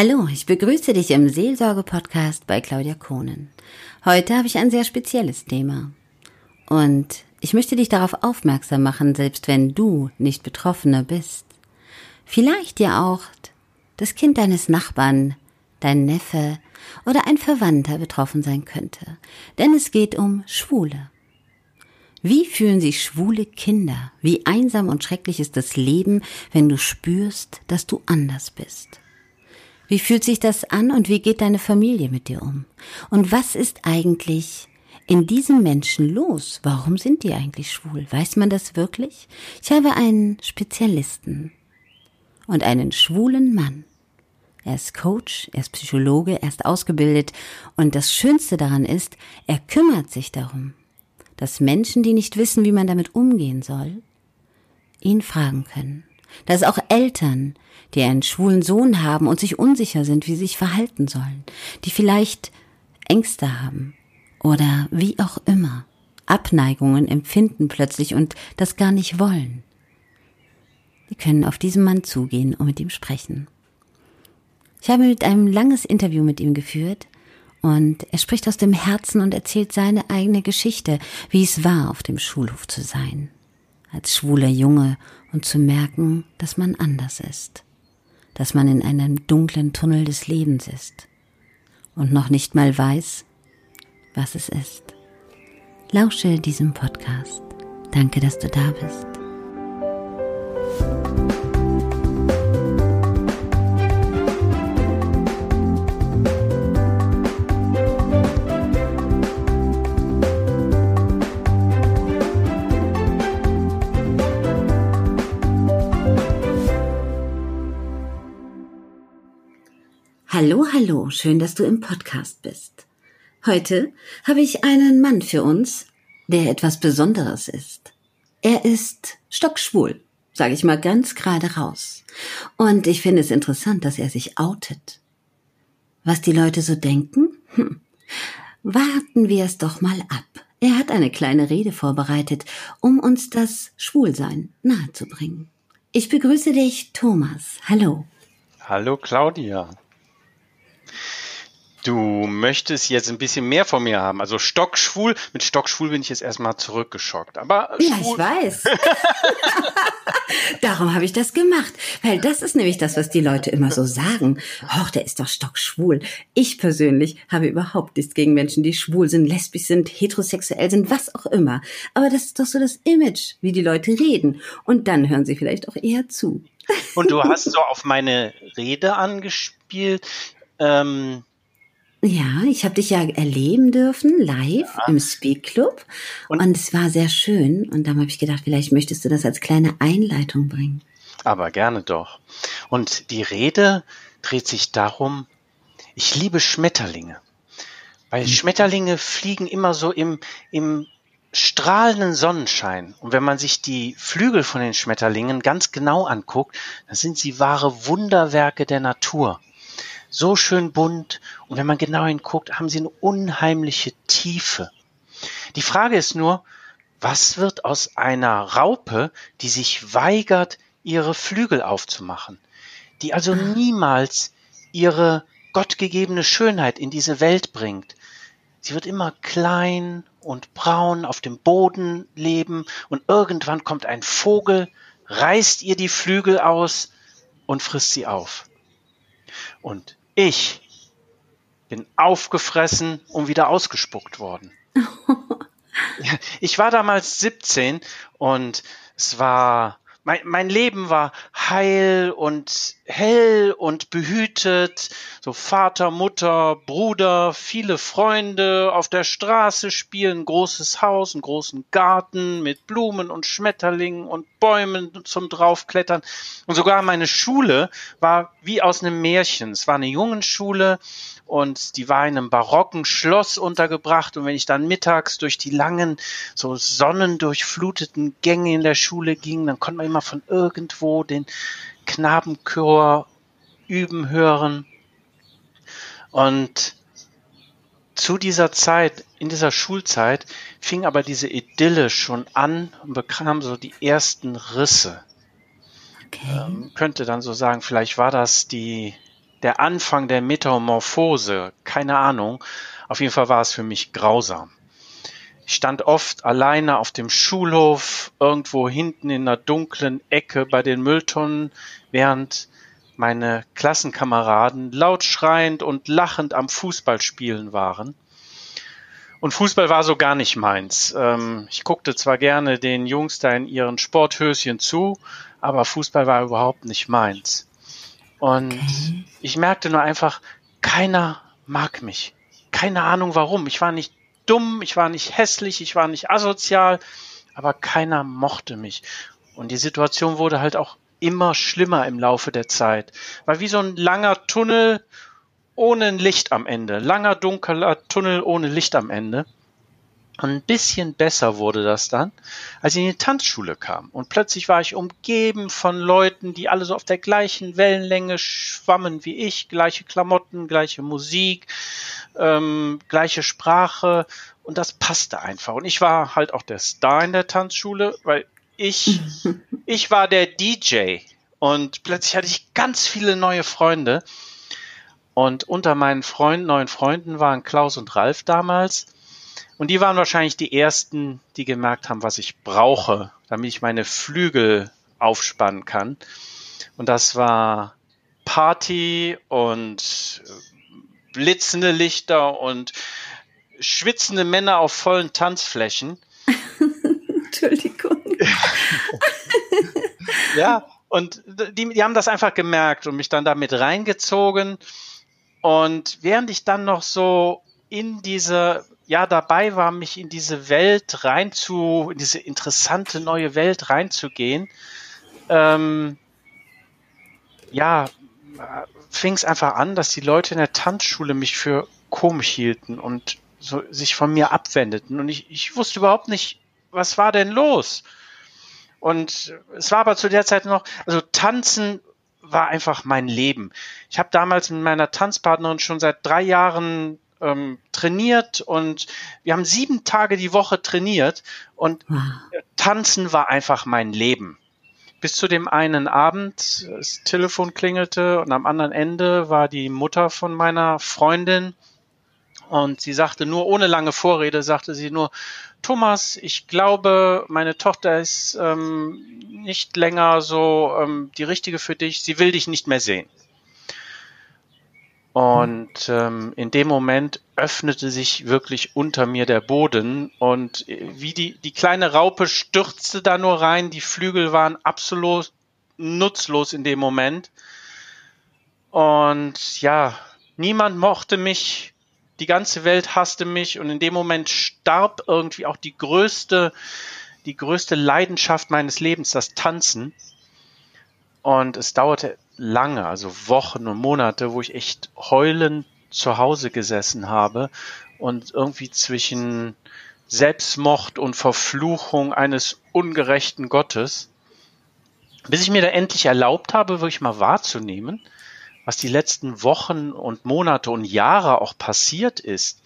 Hallo, ich begrüße dich im Seelsorge-Podcast bei Claudia Kohnen. Heute habe ich ein sehr spezielles Thema. Und ich möchte dich darauf aufmerksam machen, selbst wenn du nicht Betroffener bist. Vielleicht ja auch das Kind deines Nachbarn, dein Neffe oder ein Verwandter betroffen sein könnte. Denn es geht um Schwule. Wie fühlen sich schwule Kinder? Wie einsam und schrecklich ist das Leben, wenn du spürst, dass du anders bist? Wie fühlt sich das an und wie geht deine Familie mit dir um? Und was ist eigentlich in diesen Menschen los? Warum sind die eigentlich schwul? Weiß man das wirklich? Ich habe einen Spezialisten und einen schwulen Mann. Er ist Coach, er ist Psychologe, er ist ausgebildet und das Schönste daran ist, er kümmert sich darum, dass Menschen, die nicht wissen, wie man damit umgehen soll, ihn fragen können dass auch Eltern, die einen schwulen Sohn haben und sich unsicher sind, wie sie sich verhalten sollen, die vielleicht Ängste haben oder wie auch immer, Abneigungen empfinden plötzlich und das gar nicht wollen. Die können auf diesen Mann zugehen und mit ihm sprechen. Ich habe mit einem langes Interview mit ihm geführt und er spricht aus dem Herzen und erzählt seine eigene Geschichte, wie es war, auf dem Schulhof zu sein als schwuler Junge und zu merken, dass man anders ist, dass man in einem dunklen Tunnel des Lebens ist und noch nicht mal weiß, was es ist. Lausche diesem Podcast. Danke, dass du da bist. Hallo, hallo, schön, dass du im Podcast bist. Heute habe ich einen Mann für uns, der etwas Besonderes ist. Er ist stockschwul, sage ich mal ganz gerade raus. Und ich finde es interessant, dass er sich outet. Was die Leute so denken? Hm. Warten wir es doch mal ab. Er hat eine kleine Rede vorbereitet, um uns das Schwulsein nahezubringen. Ich begrüße dich, Thomas. Hallo. Hallo, Claudia. Du möchtest jetzt ein bisschen mehr von mir haben. Also stockschwul. Mit stockschwul bin ich jetzt erstmal zurückgeschockt. Aber ja, ich weiß. Darum habe ich das gemacht, weil das ist nämlich das, was die Leute immer so sagen. Och, der ist doch stockschwul. Ich persönlich habe überhaupt nichts gegen Menschen, die schwul sind, lesbisch sind, heterosexuell sind, was auch immer. Aber das ist doch so das Image, wie die Leute reden. Und dann hören sie vielleicht auch eher zu. Und du hast so auf meine Rede angespielt. Ähm, ja, ich habe dich ja erleben dürfen, live ja. im Speak Club. Und, und, es war sehr schön. Und dann habe ich gedacht, vielleicht möchtest du das als kleine Einleitung bringen. Aber gerne doch. Und die Rede dreht sich darum, ich liebe Schmetterlinge. Weil mhm. Schmetterlinge fliegen immer so im, im strahlenden Sonnenschein. Und wenn man sich die Flügel von den Schmetterlingen ganz genau anguckt, dann sind sie wahre Wunderwerke der Natur so schön bunt und wenn man genau hinguckt, haben sie eine unheimliche Tiefe. Die Frage ist nur, was wird aus einer Raupe, die sich weigert, ihre Flügel aufzumachen, die also ah. niemals ihre gottgegebene Schönheit in diese Welt bringt. Sie wird immer klein und braun auf dem Boden leben und irgendwann kommt ein Vogel, reißt ihr die Flügel aus und frisst sie auf. Und ich bin aufgefressen und wieder ausgespuckt worden. ich war damals 17 und es war mein, mein Leben war heil und hell und behütet. So Vater, Mutter, Bruder, viele Freunde auf der Straße spielen, großes Haus, einen großen Garten mit Blumen und Schmetterlingen und Bäumen zum draufklettern. Und sogar meine Schule war wie aus einem Märchen. Es war eine Jungenschule und die war in einem barocken Schloss untergebracht und wenn ich dann mittags durch die langen, so sonnendurchfluteten Gänge in der Schule ging, dann konnte man immer von irgendwo den Knabenchor üben hören und zu dieser Zeit, in dieser Schulzeit, fing aber diese Idylle schon an und bekam so die ersten Risse. Okay. Ähm, könnte dann so sagen, vielleicht war das die der Anfang der Metamorphose, keine Ahnung. Auf jeden Fall war es für mich grausam. Ich stand oft alleine auf dem Schulhof, irgendwo hinten in einer dunklen Ecke bei den Mülltonnen, während meine Klassenkameraden laut schreiend und lachend am Fußballspielen waren. Und Fußball war so gar nicht meins. Ähm, ich guckte zwar gerne den Jungs da in ihren Sporthöschen zu, aber Fußball war überhaupt nicht meins. Und okay. ich merkte nur einfach, keiner mag mich. Keine Ahnung warum. Ich war nicht dumm, ich war nicht hässlich, ich war nicht asozial, aber keiner mochte mich. Und die Situation wurde halt auch immer schlimmer im Laufe der Zeit. War wie so ein langer Tunnel ohne Licht am Ende. Langer, dunkler Tunnel ohne Licht am Ende. Ein bisschen besser wurde das dann, als ich in die Tanzschule kam. Und plötzlich war ich umgeben von Leuten, die alle so auf der gleichen Wellenlänge schwammen wie ich. Gleiche Klamotten, gleiche Musik, ähm, gleiche Sprache. Und das passte einfach. Und ich war halt auch der Star in der Tanzschule, weil ich, ich war der DJ. Und plötzlich hatte ich ganz viele neue Freunde. Und unter meinen Freunden, neuen Freunden waren Klaus und Ralf damals. Und die waren wahrscheinlich die ersten, die gemerkt haben, was ich brauche, damit ich meine Flügel aufspannen kann. Und das war Party und äh, blitzende Lichter und schwitzende Männer auf vollen Tanzflächen. Entschuldigung. ja, und die, die haben das einfach gemerkt und mich dann damit reingezogen. Und während ich dann noch so in diese ja dabei war, mich in diese Welt rein zu, in diese interessante neue Welt reinzugehen, ähm, ja, fing es einfach an, dass die Leute in der Tanzschule mich für komisch hielten und so sich von mir abwendeten. Und ich, ich wusste überhaupt nicht, was war denn los? Und es war aber zu der Zeit noch, also tanzen war einfach mein Leben. Ich habe damals mit meiner Tanzpartnerin schon seit drei Jahren ähm, trainiert und wir haben sieben Tage die Woche trainiert und tanzen war einfach mein Leben. Bis zu dem einen Abend, das Telefon klingelte und am anderen Ende war die Mutter von meiner Freundin und sie sagte nur ohne lange Vorrede, sagte sie nur, Thomas, ich glaube, meine Tochter ist ähm, nicht länger so ähm, die richtige für dich, sie will dich nicht mehr sehen. Und ähm, in dem Moment öffnete sich wirklich unter mir der Boden und äh, wie die, die kleine Raupe stürzte da nur rein, die Flügel waren absolut nutzlos in dem Moment. Und ja, niemand mochte mich, die ganze Welt hasste mich und in dem Moment starb irgendwie auch die größte, die größte Leidenschaft meines Lebens, das Tanzen. Und es dauerte lange, also Wochen und Monate, wo ich echt heulend zu Hause gesessen habe und irgendwie zwischen Selbstmord und Verfluchung eines ungerechten Gottes, bis ich mir da endlich erlaubt habe, wirklich mal wahrzunehmen, was die letzten Wochen und Monate und Jahre auch passiert ist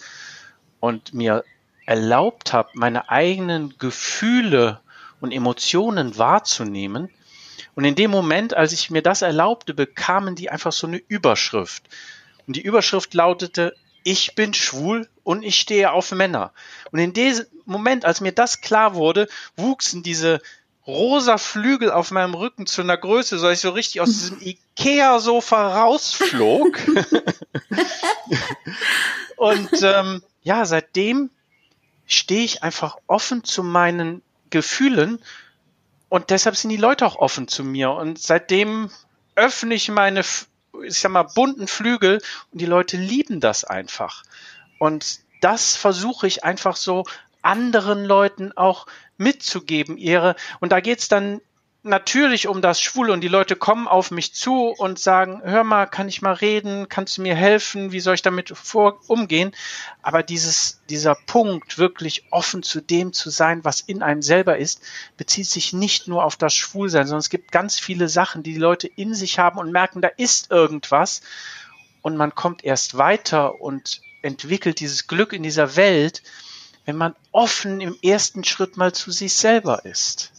und mir erlaubt habe, meine eigenen Gefühle und Emotionen wahrzunehmen und in dem Moment, als ich mir das erlaubte, bekamen die einfach so eine Überschrift. Und die Überschrift lautete, ich bin schwul und ich stehe auf Männer. Und in dem Moment, als mir das klar wurde, wuchsen diese rosa Flügel auf meinem Rücken zu einer Größe, so dass ich so richtig aus diesem Ikea-Sofa rausflog. und ähm, ja, seitdem stehe ich einfach offen zu meinen Gefühlen und deshalb sind die Leute auch offen zu mir. Und seitdem öffne ich meine, ich sag mal, bunten Flügel und die Leute lieben das einfach. Und das versuche ich einfach so anderen Leuten auch mitzugeben, ihre. Und da geht's dann natürlich um das Schwule und die Leute kommen auf mich zu und sagen, hör mal, kann ich mal reden? Kannst du mir helfen? Wie soll ich damit vor umgehen? Aber dieses, dieser Punkt, wirklich offen zu dem zu sein, was in einem selber ist, bezieht sich nicht nur auf das Schwulsein, sondern es gibt ganz viele Sachen, die die Leute in sich haben und merken, da ist irgendwas und man kommt erst weiter und entwickelt dieses Glück in dieser Welt, wenn man offen im ersten Schritt mal zu sich selber ist.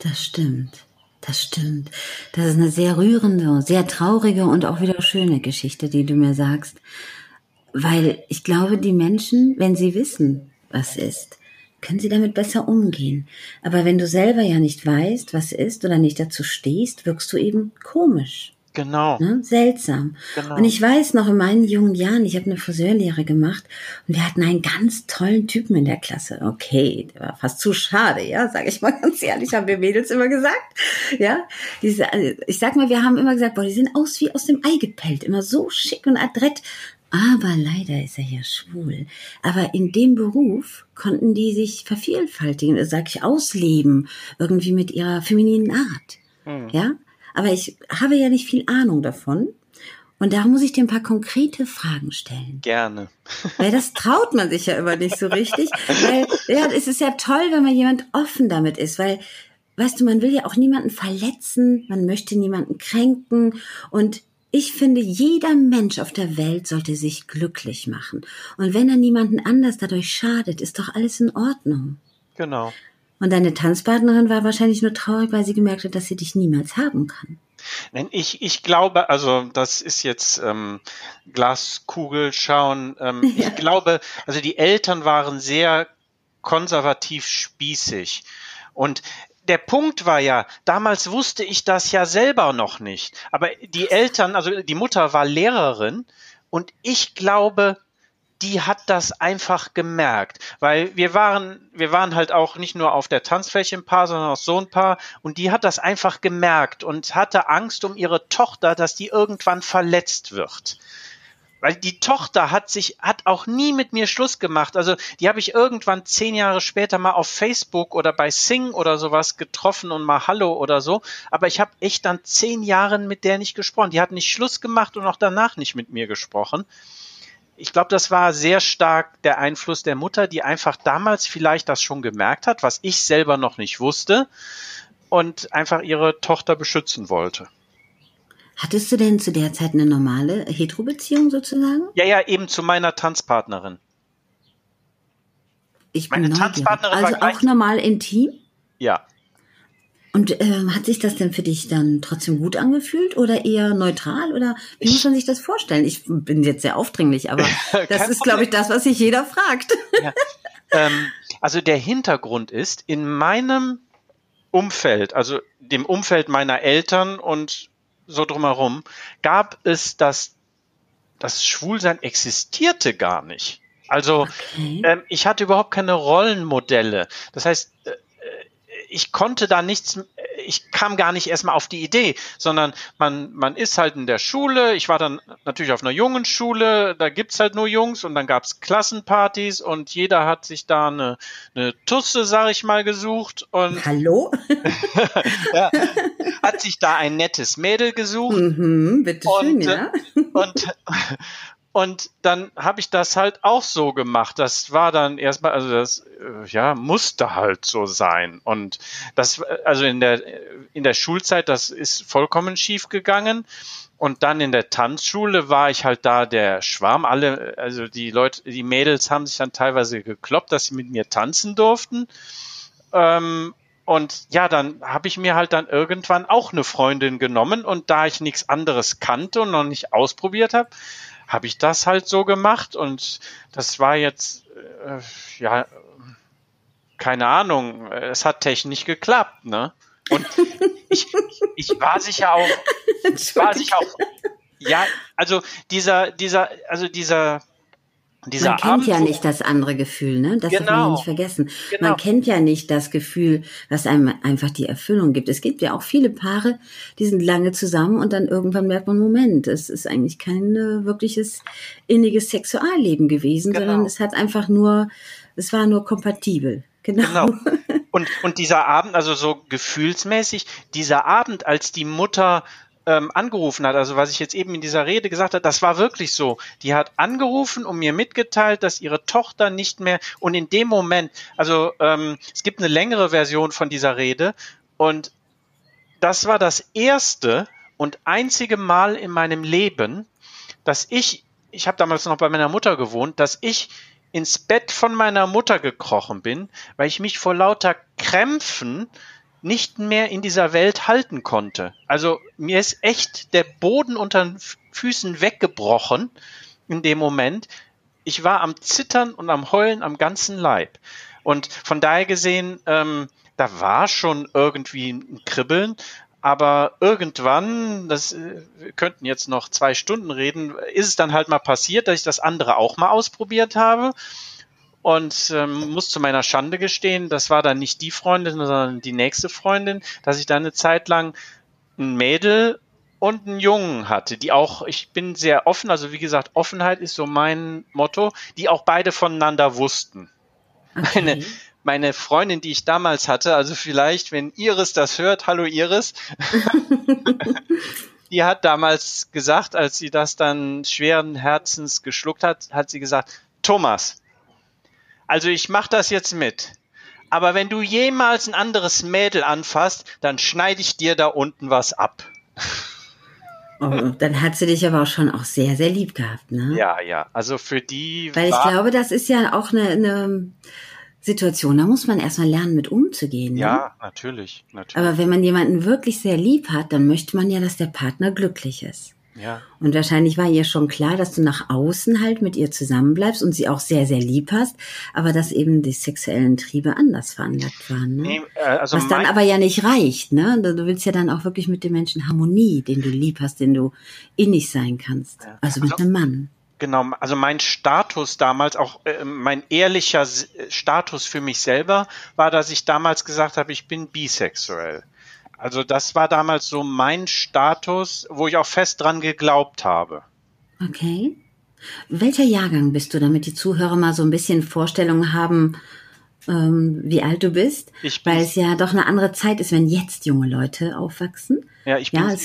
Das stimmt. Das stimmt. Das ist eine sehr rührende, sehr traurige und auch wieder schöne Geschichte, die du mir sagst. Weil ich glaube, die Menschen, wenn sie wissen, was ist, können sie damit besser umgehen. Aber wenn du selber ja nicht weißt, was ist oder nicht dazu stehst, wirkst du eben komisch. Genau. Ne? Seltsam. Genau. Und ich weiß noch in meinen jungen Jahren, ich habe eine Friseurlehre gemacht und wir hatten einen ganz tollen Typen in der Klasse. Okay, der war fast zu schade, ja, sage ich mal ganz ehrlich, haben wir Mädels immer gesagt. Ja, diese, also ich sag mal, wir haben immer gesagt, boah, die sehen aus wie aus dem Ei gepellt, immer so schick und adrett. Aber leider ist er ja schwul. Aber in dem Beruf konnten die sich vervielfältigen, sag ich, ausleben, irgendwie mit ihrer femininen Art. Hm. Ja, aber ich habe ja nicht viel Ahnung davon. Und da muss ich dir ein paar konkrete Fragen stellen. Gerne. Weil das traut man sich ja immer nicht so richtig. Weil, ja, es ist ja toll, wenn man jemand offen damit ist, weil, weißt du, man will ja auch niemanden verletzen, man möchte niemanden kränken und ich finde, jeder Mensch auf der Welt sollte sich glücklich machen. Und wenn er niemanden anders dadurch schadet, ist doch alles in Ordnung. Genau. Und deine Tanzpartnerin war wahrscheinlich nur traurig, weil sie gemerkt hat, dass sie dich niemals haben kann. Ich, ich glaube, also das ist jetzt ähm, Glaskugel schauen. Ähm, ja. Ich glaube, also die Eltern waren sehr konservativ spießig. Und der Punkt war ja, damals wusste ich das ja selber noch nicht. Aber die Eltern, also die Mutter war Lehrerin und ich glaube, die hat das einfach gemerkt, weil wir waren, wir waren halt auch nicht nur auf der Tanzfläche ein Paar, sondern auch so ein Paar und die hat das einfach gemerkt und hatte Angst um ihre Tochter, dass die irgendwann verletzt wird. Weil die Tochter hat sich, hat auch nie mit mir Schluss gemacht. Also die habe ich irgendwann zehn Jahre später mal auf Facebook oder bei Sing oder sowas getroffen und mal Hallo oder so. Aber ich habe echt dann zehn Jahre mit der nicht gesprochen. Die hat nicht Schluss gemacht und auch danach nicht mit mir gesprochen ich glaube, das war sehr stark der Einfluss der Mutter, die einfach damals vielleicht das schon gemerkt hat, was ich selber noch nicht wusste und einfach ihre Tochter beschützen wollte. Hattest du denn zu der Zeit eine normale Hetero-Beziehung sozusagen? Ja, ja, eben zu meiner Tanzpartnerin. Ich bin Meine Tanzpartnerin also war auch normal intim? Ja. Und äh, hat sich das denn für dich dann trotzdem gut angefühlt oder eher neutral oder wie ich, muss man sich das vorstellen? Ich bin jetzt sehr aufdringlich, aber das ist, glaube ich, das, was sich jeder fragt. Ja. Ähm, also der Hintergrund ist, in meinem Umfeld, also dem Umfeld meiner Eltern und so drumherum, gab es das, das Schwulsein existierte gar nicht. Also okay. ähm, ich hatte überhaupt keine Rollenmodelle. Das heißt, äh, ich konnte da nichts, ich kam gar nicht erstmal auf die Idee, sondern man, man ist halt in der Schule. Ich war dann natürlich auf einer jungen Schule, da gibt's halt nur Jungs und dann gab's Klassenpartys und jeder hat sich da eine, eine Tusse, sag ich mal, gesucht. Und Hallo? ja, hat sich da ein nettes Mädel gesucht. Mhm, bitte schön, und, ja. und, und dann habe ich das halt auch so gemacht. Das war dann erstmal, also das äh, ja musste halt so sein. Und das, also in der in der Schulzeit, das ist vollkommen schief gegangen. Und dann in der Tanzschule war ich halt da der Schwarm. Alle, also die Leute, die Mädels haben sich dann teilweise gekloppt, dass sie mit mir tanzen durften. Ähm, und ja, dann habe ich mir halt dann irgendwann auch eine Freundin genommen und da ich nichts anderes kannte und noch nicht ausprobiert habe, habe ich das halt so gemacht und das war jetzt, äh, ja, keine Ahnung, es hat technisch geklappt, ne? Und ich, ich war sicher auch, war sicher auch, ja, also dieser, dieser, also dieser, dieser man kennt Abend, ja nicht das andere Gefühl, ne? Das genau. darf man ja nicht vergessen. Genau. Man kennt ja nicht das Gefühl, was einem einfach die Erfüllung gibt. Es gibt ja auch viele Paare, die sind lange zusammen und dann irgendwann merkt man, Moment, es ist eigentlich kein äh, wirkliches inniges Sexualleben gewesen, genau. sondern es hat einfach nur, es war nur kompatibel. Genau. genau. Und, und dieser Abend, also so gefühlsmäßig, dieser Abend, als die Mutter ähm, angerufen hat, also was ich jetzt eben in dieser Rede gesagt habe, das war wirklich so. Die hat angerufen und mir mitgeteilt, dass ihre Tochter nicht mehr und in dem Moment, also ähm, es gibt eine längere Version von dieser Rede und das war das erste und einzige Mal in meinem Leben, dass ich, ich habe damals noch bei meiner Mutter gewohnt, dass ich ins Bett von meiner Mutter gekrochen bin, weil ich mich vor lauter Krämpfen nicht mehr in dieser Welt halten konnte. Also mir ist echt der Boden unter den Füßen weggebrochen in dem Moment. Ich war am Zittern und am Heulen am ganzen Leib. Und von daher gesehen, ähm, da war schon irgendwie ein Kribbeln, aber irgendwann, das äh, wir könnten jetzt noch zwei Stunden reden, ist es dann halt mal passiert, dass ich das andere auch mal ausprobiert habe und ähm, muss zu meiner Schande gestehen, das war dann nicht die Freundin, sondern die nächste Freundin, dass ich dann eine Zeit lang ein Mädel und einen Jungen hatte, die auch, ich bin sehr offen, also wie gesagt, Offenheit ist so mein Motto, die auch beide voneinander wussten. Okay. Meine, meine Freundin, die ich damals hatte, also vielleicht, wenn Iris das hört, hallo Iris, die hat damals gesagt, als sie das dann schweren Herzens geschluckt hat, hat sie gesagt, Thomas, also ich mache das jetzt mit. Aber wenn du jemals ein anderes Mädel anfasst, dann schneide ich dir da unten was ab. Oh, dann hat sie dich aber auch schon auch sehr, sehr lieb gehabt, ne? Ja, ja. Also für die. Weil ich glaube, das ist ja auch eine, eine Situation, da muss man erstmal lernen, mit umzugehen. Ne? Ja, natürlich, natürlich. Aber wenn man jemanden wirklich sehr lieb hat, dann möchte man ja, dass der Partner glücklich ist. Ja. Und wahrscheinlich war ihr schon klar, dass du nach außen halt mit ihr zusammenbleibst und sie auch sehr, sehr lieb hast, aber dass eben die sexuellen Triebe anders veranlagt waren. Ne? Nee, äh, also Was dann aber ja nicht reicht, ne? Du willst ja dann auch wirklich mit dem Menschen Harmonie, den du lieb hast, den du innig sein kannst. Ja. Also mit also, einem Mann. Genau, also mein Status damals, auch äh, mein ehrlicher Status für mich selber, war, dass ich damals gesagt habe, ich bin bisexuell. Also das war damals so mein Status, wo ich auch fest dran geglaubt habe. Okay. Welcher Jahrgang bist du, damit die Zuhörer mal so ein bisschen Vorstellungen haben, ähm, wie alt du bist? Ich Weil es ja doch eine andere Zeit ist, wenn jetzt junge Leute aufwachsen. Ja, ich bin ja,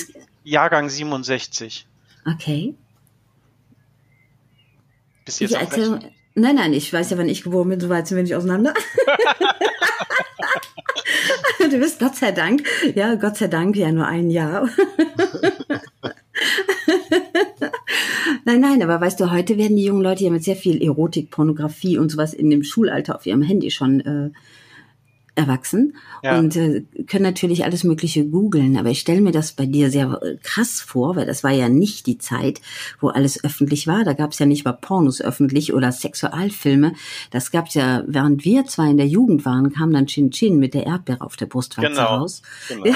Jahrgang 67. Okay. Bist du jetzt ich, Nein, nein, ich weiß ja, wann ich geboren bin, so weit sind wir nicht auseinander. du bist Gott sei Dank, ja, Gott sei Dank ja nur ein Jahr. nein, nein, aber weißt du, heute werden die jungen Leute ja mit sehr viel Erotik, Pornografie und sowas in dem Schulalter auf ihrem Handy schon äh, erwachsen ja. und äh, können natürlich alles Mögliche googeln. Aber ich stelle mir das bei dir sehr äh, krass vor, weil das war ja nicht die Zeit, wo alles öffentlich war. Da gab es ja nicht mal Pornos öffentlich oder Sexualfilme. Das gab es ja, während wir zwar in der Jugend waren, kam dann Chin Chin mit der Erdbeere auf der Brustwarze genau. raus. Genau. Ja,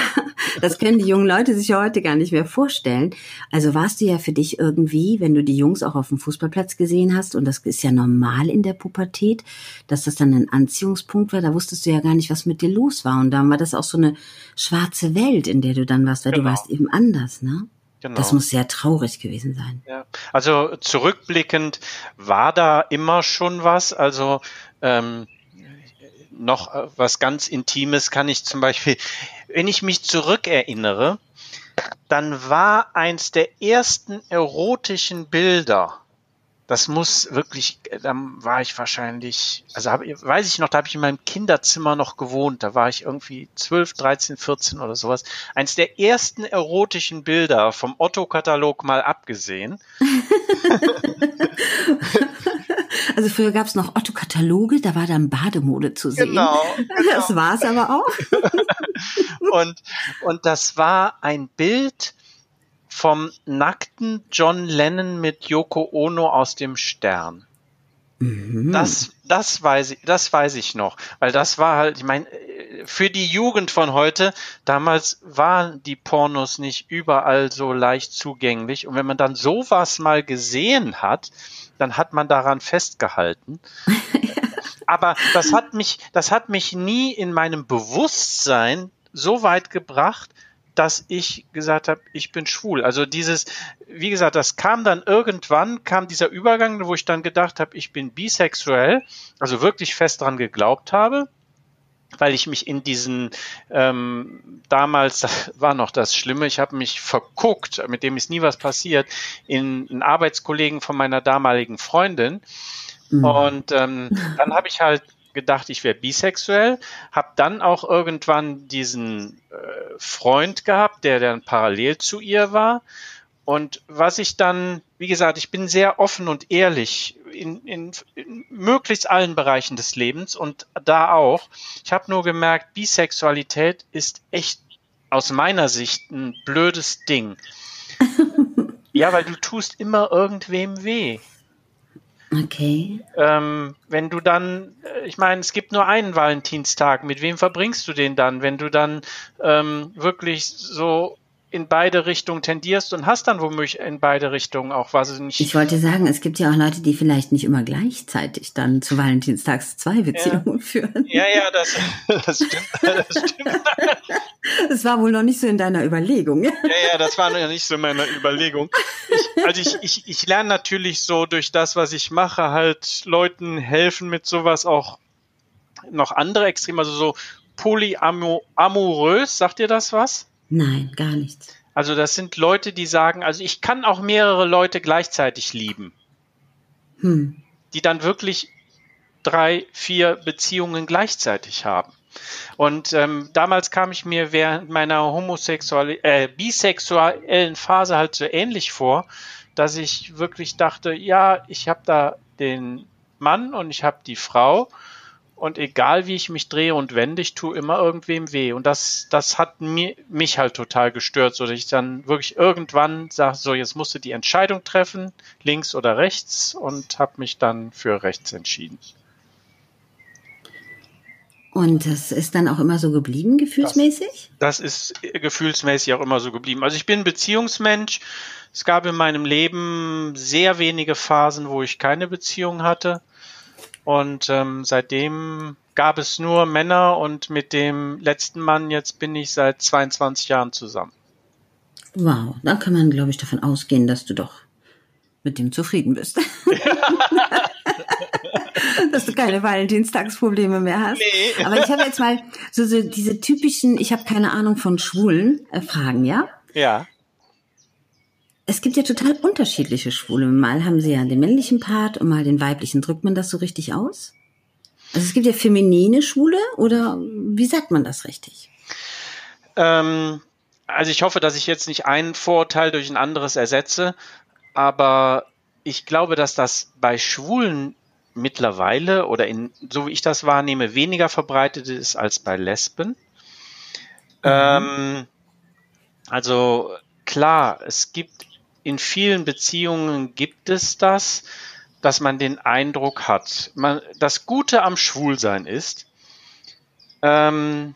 das können die jungen Leute sich ja heute gar nicht mehr vorstellen. Also warst du ja für dich irgendwie, wenn du die Jungs auch auf dem Fußballplatz gesehen hast, und das ist ja normal in der Pubertät, dass das dann ein Anziehungspunkt war, da wusstest du ja gar nicht, was mit dir los war. Und dann war das auch so eine schwarze Welt, in der du dann warst, weil genau. du warst eben anders, ne? Genau. Das muss sehr traurig gewesen sein. Ja. Also zurückblickend war da immer schon was. Also ähm, noch äh, was ganz Intimes kann ich zum Beispiel, wenn ich mich zurückerinnere, dann war eins der ersten erotischen Bilder, das muss wirklich, dann war ich wahrscheinlich, also hab, weiß ich noch, da habe ich in meinem Kinderzimmer noch gewohnt, da war ich irgendwie 12, 13, 14 oder sowas. Eins der ersten erotischen Bilder vom Otto-Katalog mal abgesehen. Also früher gab es noch Otto-Kataloge, da war dann Bademode zu sehen. Genau. genau. Das war es aber auch. und, und das war ein Bild, vom nackten John Lennon mit Yoko Ono aus dem Stern. Mhm. Das, das weiß ich, das weiß ich noch, weil das war halt, ich meine, für die Jugend von heute, damals waren die Pornos nicht überall so leicht zugänglich und wenn man dann sowas mal gesehen hat, dann hat man daran festgehalten. Aber das hat mich, das hat mich nie in meinem Bewusstsein so weit gebracht, dass ich gesagt habe, ich bin schwul. Also dieses, wie gesagt, das kam dann irgendwann, kam dieser Übergang, wo ich dann gedacht habe, ich bin bisexuell, also wirklich fest dran geglaubt habe weil ich mich in diesen ähm, damals das war noch das Schlimme, ich habe mich verguckt, mit dem ist nie was passiert, in einen Arbeitskollegen von meiner damaligen Freundin. Mhm. Und ähm, dann habe ich halt gedacht, ich wäre bisexuell, habe dann auch irgendwann diesen äh, Freund gehabt, der dann parallel zu ihr war. Und was ich dann, wie gesagt, ich bin sehr offen und ehrlich in, in, in möglichst allen Bereichen des Lebens und da auch. Ich habe nur gemerkt, Bisexualität ist echt aus meiner Sicht ein blödes Ding. ja, weil du tust immer irgendwem weh. Okay. Ähm, wenn du dann, äh, ich meine, es gibt nur einen Valentinstag, mit wem verbringst du den dann? Wenn du dann ähm, wirklich so in beide Richtungen tendierst und hast dann womöglich in beide Richtungen auch was nicht. Ich wollte sagen, es gibt ja auch Leute, die vielleicht nicht immer gleichzeitig dann zu Valentinstags zwei Beziehungen ja. führen. Ja, ja, das, das stimmt. Das stimmt. Das war wohl noch nicht so in deiner Überlegung. Ja, ja, das war noch nicht so in meiner Überlegung. Ich, also ich, ich, ich lerne natürlich so durch das, was ich mache, halt Leuten helfen mit sowas auch noch andere Extreme, also so polyamorös, sagt ihr das was? Nein, gar nichts. Also das sind Leute, die sagen, also ich kann auch mehrere Leute gleichzeitig lieben. Hm. Die dann wirklich drei, vier Beziehungen gleichzeitig haben. Und ähm, damals kam ich mir während meiner homosexuellen, äh, bisexuellen Phase halt so ähnlich vor, dass ich wirklich dachte, ja, ich habe da den Mann und ich habe die Frau und egal wie ich mich drehe und wende, ich tue immer irgendwem weh. Und das, das hat mir, mich halt total gestört, so dass ich dann wirklich irgendwann sage, so jetzt musst du die Entscheidung treffen, links oder rechts, und habe mich dann für rechts entschieden. Und das ist dann auch immer so geblieben, gefühlsmäßig? Das, das ist gefühlsmäßig auch immer so geblieben. Also ich bin Beziehungsmensch. Es gab in meinem Leben sehr wenige Phasen, wo ich keine Beziehung hatte. Und ähm, seitdem gab es nur Männer und mit dem letzten Mann jetzt bin ich seit 22 Jahren zusammen. Wow, dann kann man, glaube ich, davon ausgehen, dass du doch mit dem zufrieden bist. dass du keine Valentinstagsprobleme mehr hast. Nee. Aber ich habe jetzt mal so, so diese typischen, ich habe keine Ahnung von Schwulen äh, Fragen, ja? Ja es gibt ja total unterschiedliche Schwule. Mal haben sie ja den männlichen Part und mal den weiblichen. Drückt man das so richtig aus? Also es gibt ja feminine Schwule oder wie sagt man das richtig? Ähm, also ich hoffe, dass ich jetzt nicht ein Vorurteil durch ein anderes ersetze, aber ich glaube, dass das bei Schwulen mittlerweile oder in, so wie ich das wahrnehme, weniger verbreitet ist als bei Lesben. Mhm. Ähm, also klar, es gibt in vielen Beziehungen gibt es das, dass man den Eindruck hat. Man, das Gute am Schwulsein ist ähm,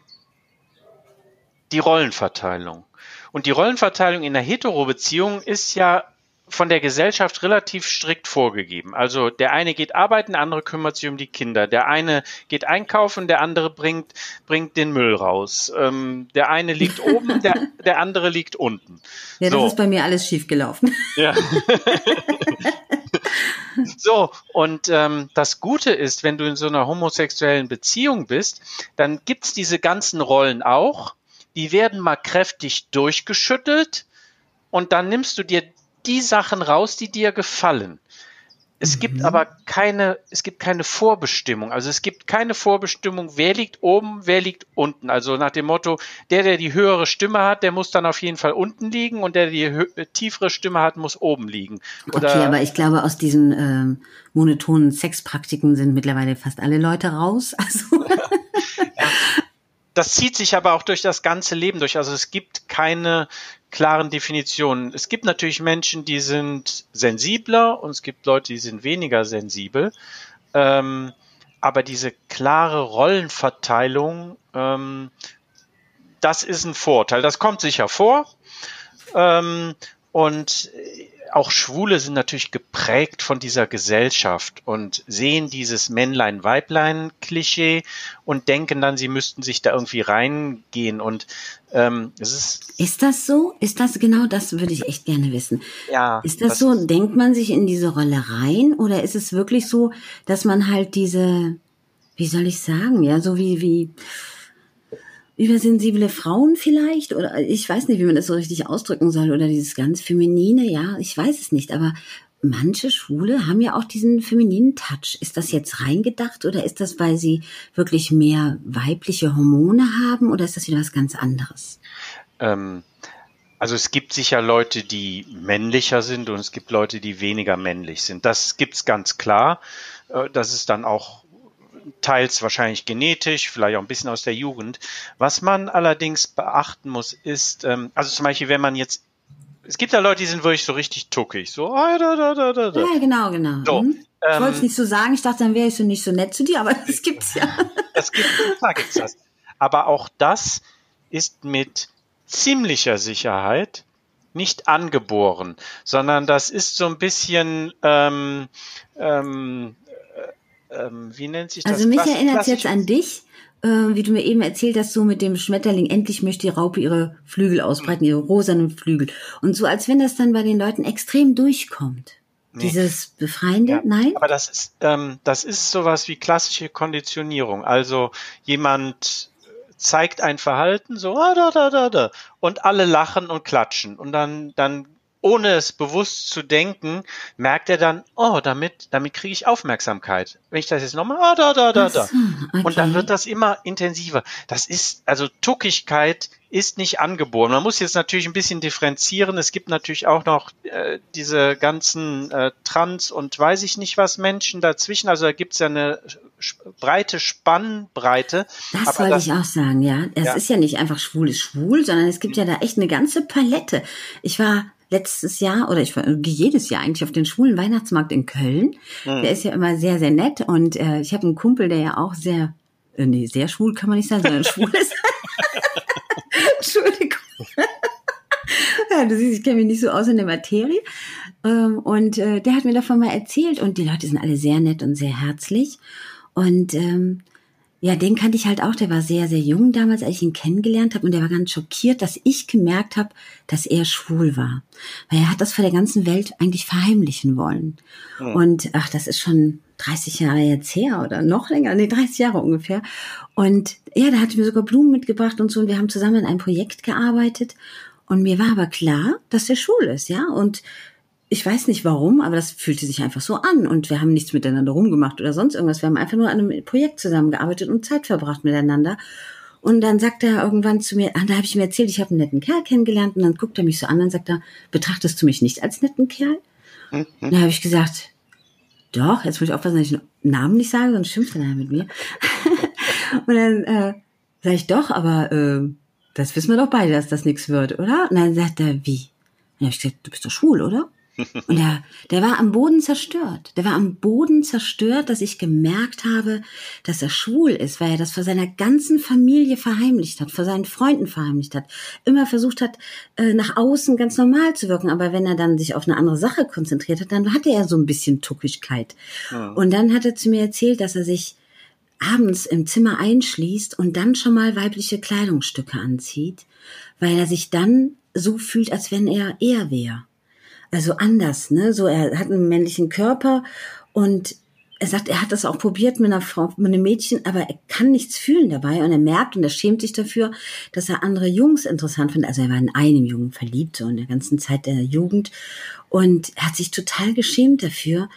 die Rollenverteilung. Und die Rollenverteilung in der Hetero-Beziehung ist ja von der Gesellschaft relativ strikt vorgegeben. Also der eine geht arbeiten, der andere kümmert sich um die Kinder. Der eine geht einkaufen, der andere bringt, bringt den Müll raus. Ähm, der eine liegt oben, der, der andere liegt unten. Ja, das so. ist bei mir alles schiefgelaufen. Ja. so, und ähm, das Gute ist, wenn du in so einer homosexuellen Beziehung bist, dann gibt's diese ganzen Rollen auch. Die werden mal kräftig durchgeschüttelt und dann nimmst du dir die Sachen raus, die dir gefallen. Es mhm. gibt aber keine, es gibt keine Vorbestimmung. Also es gibt keine Vorbestimmung, wer liegt oben, wer liegt unten. Also nach dem Motto, der, der die höhere Stimme hat, der muss dann auf jeden Fall unten liegen und der, der die tiefere Stimme hat, muss oben liegen. Oder okay, aber ich glaube, aus diesen ähm, monotonen Sexpraktiken sind mittlerweile fast alle Leute raus. Also. Das zieht sich aber auch durch das ganze Leben durch. Also es gibt keine klaren Definitionen. Es gibt natürlich Menschen, die sind sensibler und es gibt Leute, die sind weniger sensibel. Ähm, aber diese klare Rollenverteilung, ähm, das ist ein Vorteil. Das kommt sicher vor. Ähm, und auch Schwule sind natürlich geprägt von dieser Gesellschaft und sehen dieses Männlein-Weiblein-Klischee und denken dann, sie müssten sich da irgendwie reingehen. Und ähm, es ist. Ist das so? Ist das genau das würde ich echt gerne wissen. Ja. Ist das, das so? Denkt man sich in diese Rolle rein oder ist es wirklich so, dass man halt diese, wie soll ich sagen, ja, so wie, wie, übersensible Frauen vielleicht oder ich weiß nicht, wie man das so richtig ausdrücken soll oder dieses ganz feminine, ja, ich weiß es nicht, aber manche Schwule haben ja auch diesen femininen Touch. Ist das jetzt reingedacht oder ist das, weil sie wirklich mehr weibliche Hormone haben oder ist das wieder was ganz anderes? Ähm, Also es gibt sicher Leute, die männlicher sind und es gibt Leute, die weniger männlich sind. Das gibt's ganz klar. Äh, das ist dann auch teils wahrscheinlich genetisch, vielleicht auch ein bisschen aus der Jugend. Was man allerdings beachten muss, ist, ähm, also zum Beispiel, wenn man jetzt es gibt ja Leute, die sind wirklich so richtig tuckig. So, ah, da, da, da, da, da. Ja, genau, genau. So, mhm. Ich ähm, wollte es nicht so sagen, ich dachte, dann wäre ich so nicht so nett zu dir, aber das gibt's ja. Das gibt, klar gibt's das. Aber auch das ist mit ziemlicher Sicherheit nicht angeboren, sondern das ist so ein bisschen, ähm, ähm, äh, ähm, wie nennt sich das? Also mich erinnert es jetzt an dich, äh, wie du mir eben erzählt hast, so mit dem Schmetterling, endlich möchte die Raupe ihre Flügel ausbreiten, ihre rosanen Flügel. Und so, als wenn das dann bei den Leuten extrem durchkommt. Nee. Dieses Befreiende, ja, nein? Aber das ist, ähm, das ist sowas wie klassische Konditionierung. Also jemand zeigt ein Verhalten so, ah, da, da, da, da, und alle lachen und klatschen. Und dann, dann ohne es bewusst zu denken, merkt er dann, oh, damit, damit kriege ich Aufmerksamkeit. Wenn ich das jetzt nochmal, ah, da, da, da, da. Okay. Und dann wird das immer intensiver. Das ist, also Tuckigkeit ist nicht angeboren. Man muss jetzt natürlich ein bisschen differenzieren. Es gibt natürlich auch noch äh, diese ganzen äh, Trans- und weiß ich nicht was Menschen dazwischen. Also da gibt es ja eine breite Spannbreite. Das wollte ich auch sagen, ja. Es ja. ist ja nicht einfach schwul ist schwul, sondern es gibt ja da echt eine ganze Palette. Ich war letztes Jahr oder ich gehe jedes Jahr eigentlich auf den schwulen Weihnachtsmarkt in Köln. Mhm. Der ist ja immer sehr, sehr nett und äh, ich habe einen Kumpel, der ja auch sehr, äh, nee, sehr schwul kann man nicht sagen, sondern schwul ist. Entschuldigung. ja, du siehst, ich kenne mich nicht so aus in der Materie. Ähm, und äh, der hat mir davon mal erzählt und die Leute sind alle sehr nett und sehr herzlich. Und ähm, ja, den kannte ich halt auch. Der war sehr, sehr jung damals, als ich ihn kennengelernt habe. Und der war ganz schockiert, dass ich gemerkt habe, dass er schwul war. Weil er hat das vor der ganzen Welt eigentlich verheimlichen wollen. Mhm. Und ach, das ist schon 30 Jahre jetzt her oder noch länger, nee, 30 Jahre ungefähr. Und ja, da hatte mir sogar Blumen mitgebracht und so. Und wir haben zusammen in einem Projekt gearbeitet. Und mir war aber klar, dass er schwul ist, ja. Und ich weiß nicht warum, aber das fühlte sich einfach so an und wir haben nichts miteinander rumgemacht oder sonst irgendwas. Wir haben einfach nur an einem Projekt zusammengearbeitet und Zeit verbracht miteinander. Und dann sagt er irgendwann zu mir, ah, da habe ich ihm erzählt, ich habe einen netten Kerl kennengelernt und dann guckt er mich so an und sagt er, betrachtest du mich nicht als netten Kerl? Mhm. Und dann habe ich gesagt, doch, jetzt muss ich aufpassen, dass ich den Namen nicht sage, sonst schimpft er mit mir. und dann äh, sage ich doch, aber äh, das wissen wir doch beide, dass das nichts wird, oder? Und dann sagt er, wie? Und dann habe ich gesagt, du bist doch schwul, oder? Und der, der war am Boden zerstört. Der war am Boden zerstört, dass ich gemerkt habe, dass er schwul ist, weil er das vor seiner ganzen Familie verheimlicht hat, vor seinen Freunden verheimlicht hat, immer versucht hat, äh, nach außen ganz normal zu wirken. Aber wenn er dann sich auf eine andere Sache konzentriert hat, dann hatte er so ein bisschen Tuckigkeit. Ja. Und dann hat er zu mir erzählt, dass er sich abends im Zimmer einschließt und dann schon mal weibliche Kleidungsstücke anzieht, weil er sich dann so fühlt, als wenn er er wäre also anders, ne? So, er hat einen männlichen Körper und er sagt, er hat das auch probiert mit einer Frau, mit einem Mädchen, aber er kann nichts fühlen dabei und er merkt und er schämt sich dafür, dass er andere Jungs interessant findet. Also er war in einem Jungen verliebt, so in der ganzen Zeit der Jugend und er hat sich total geschämt dafür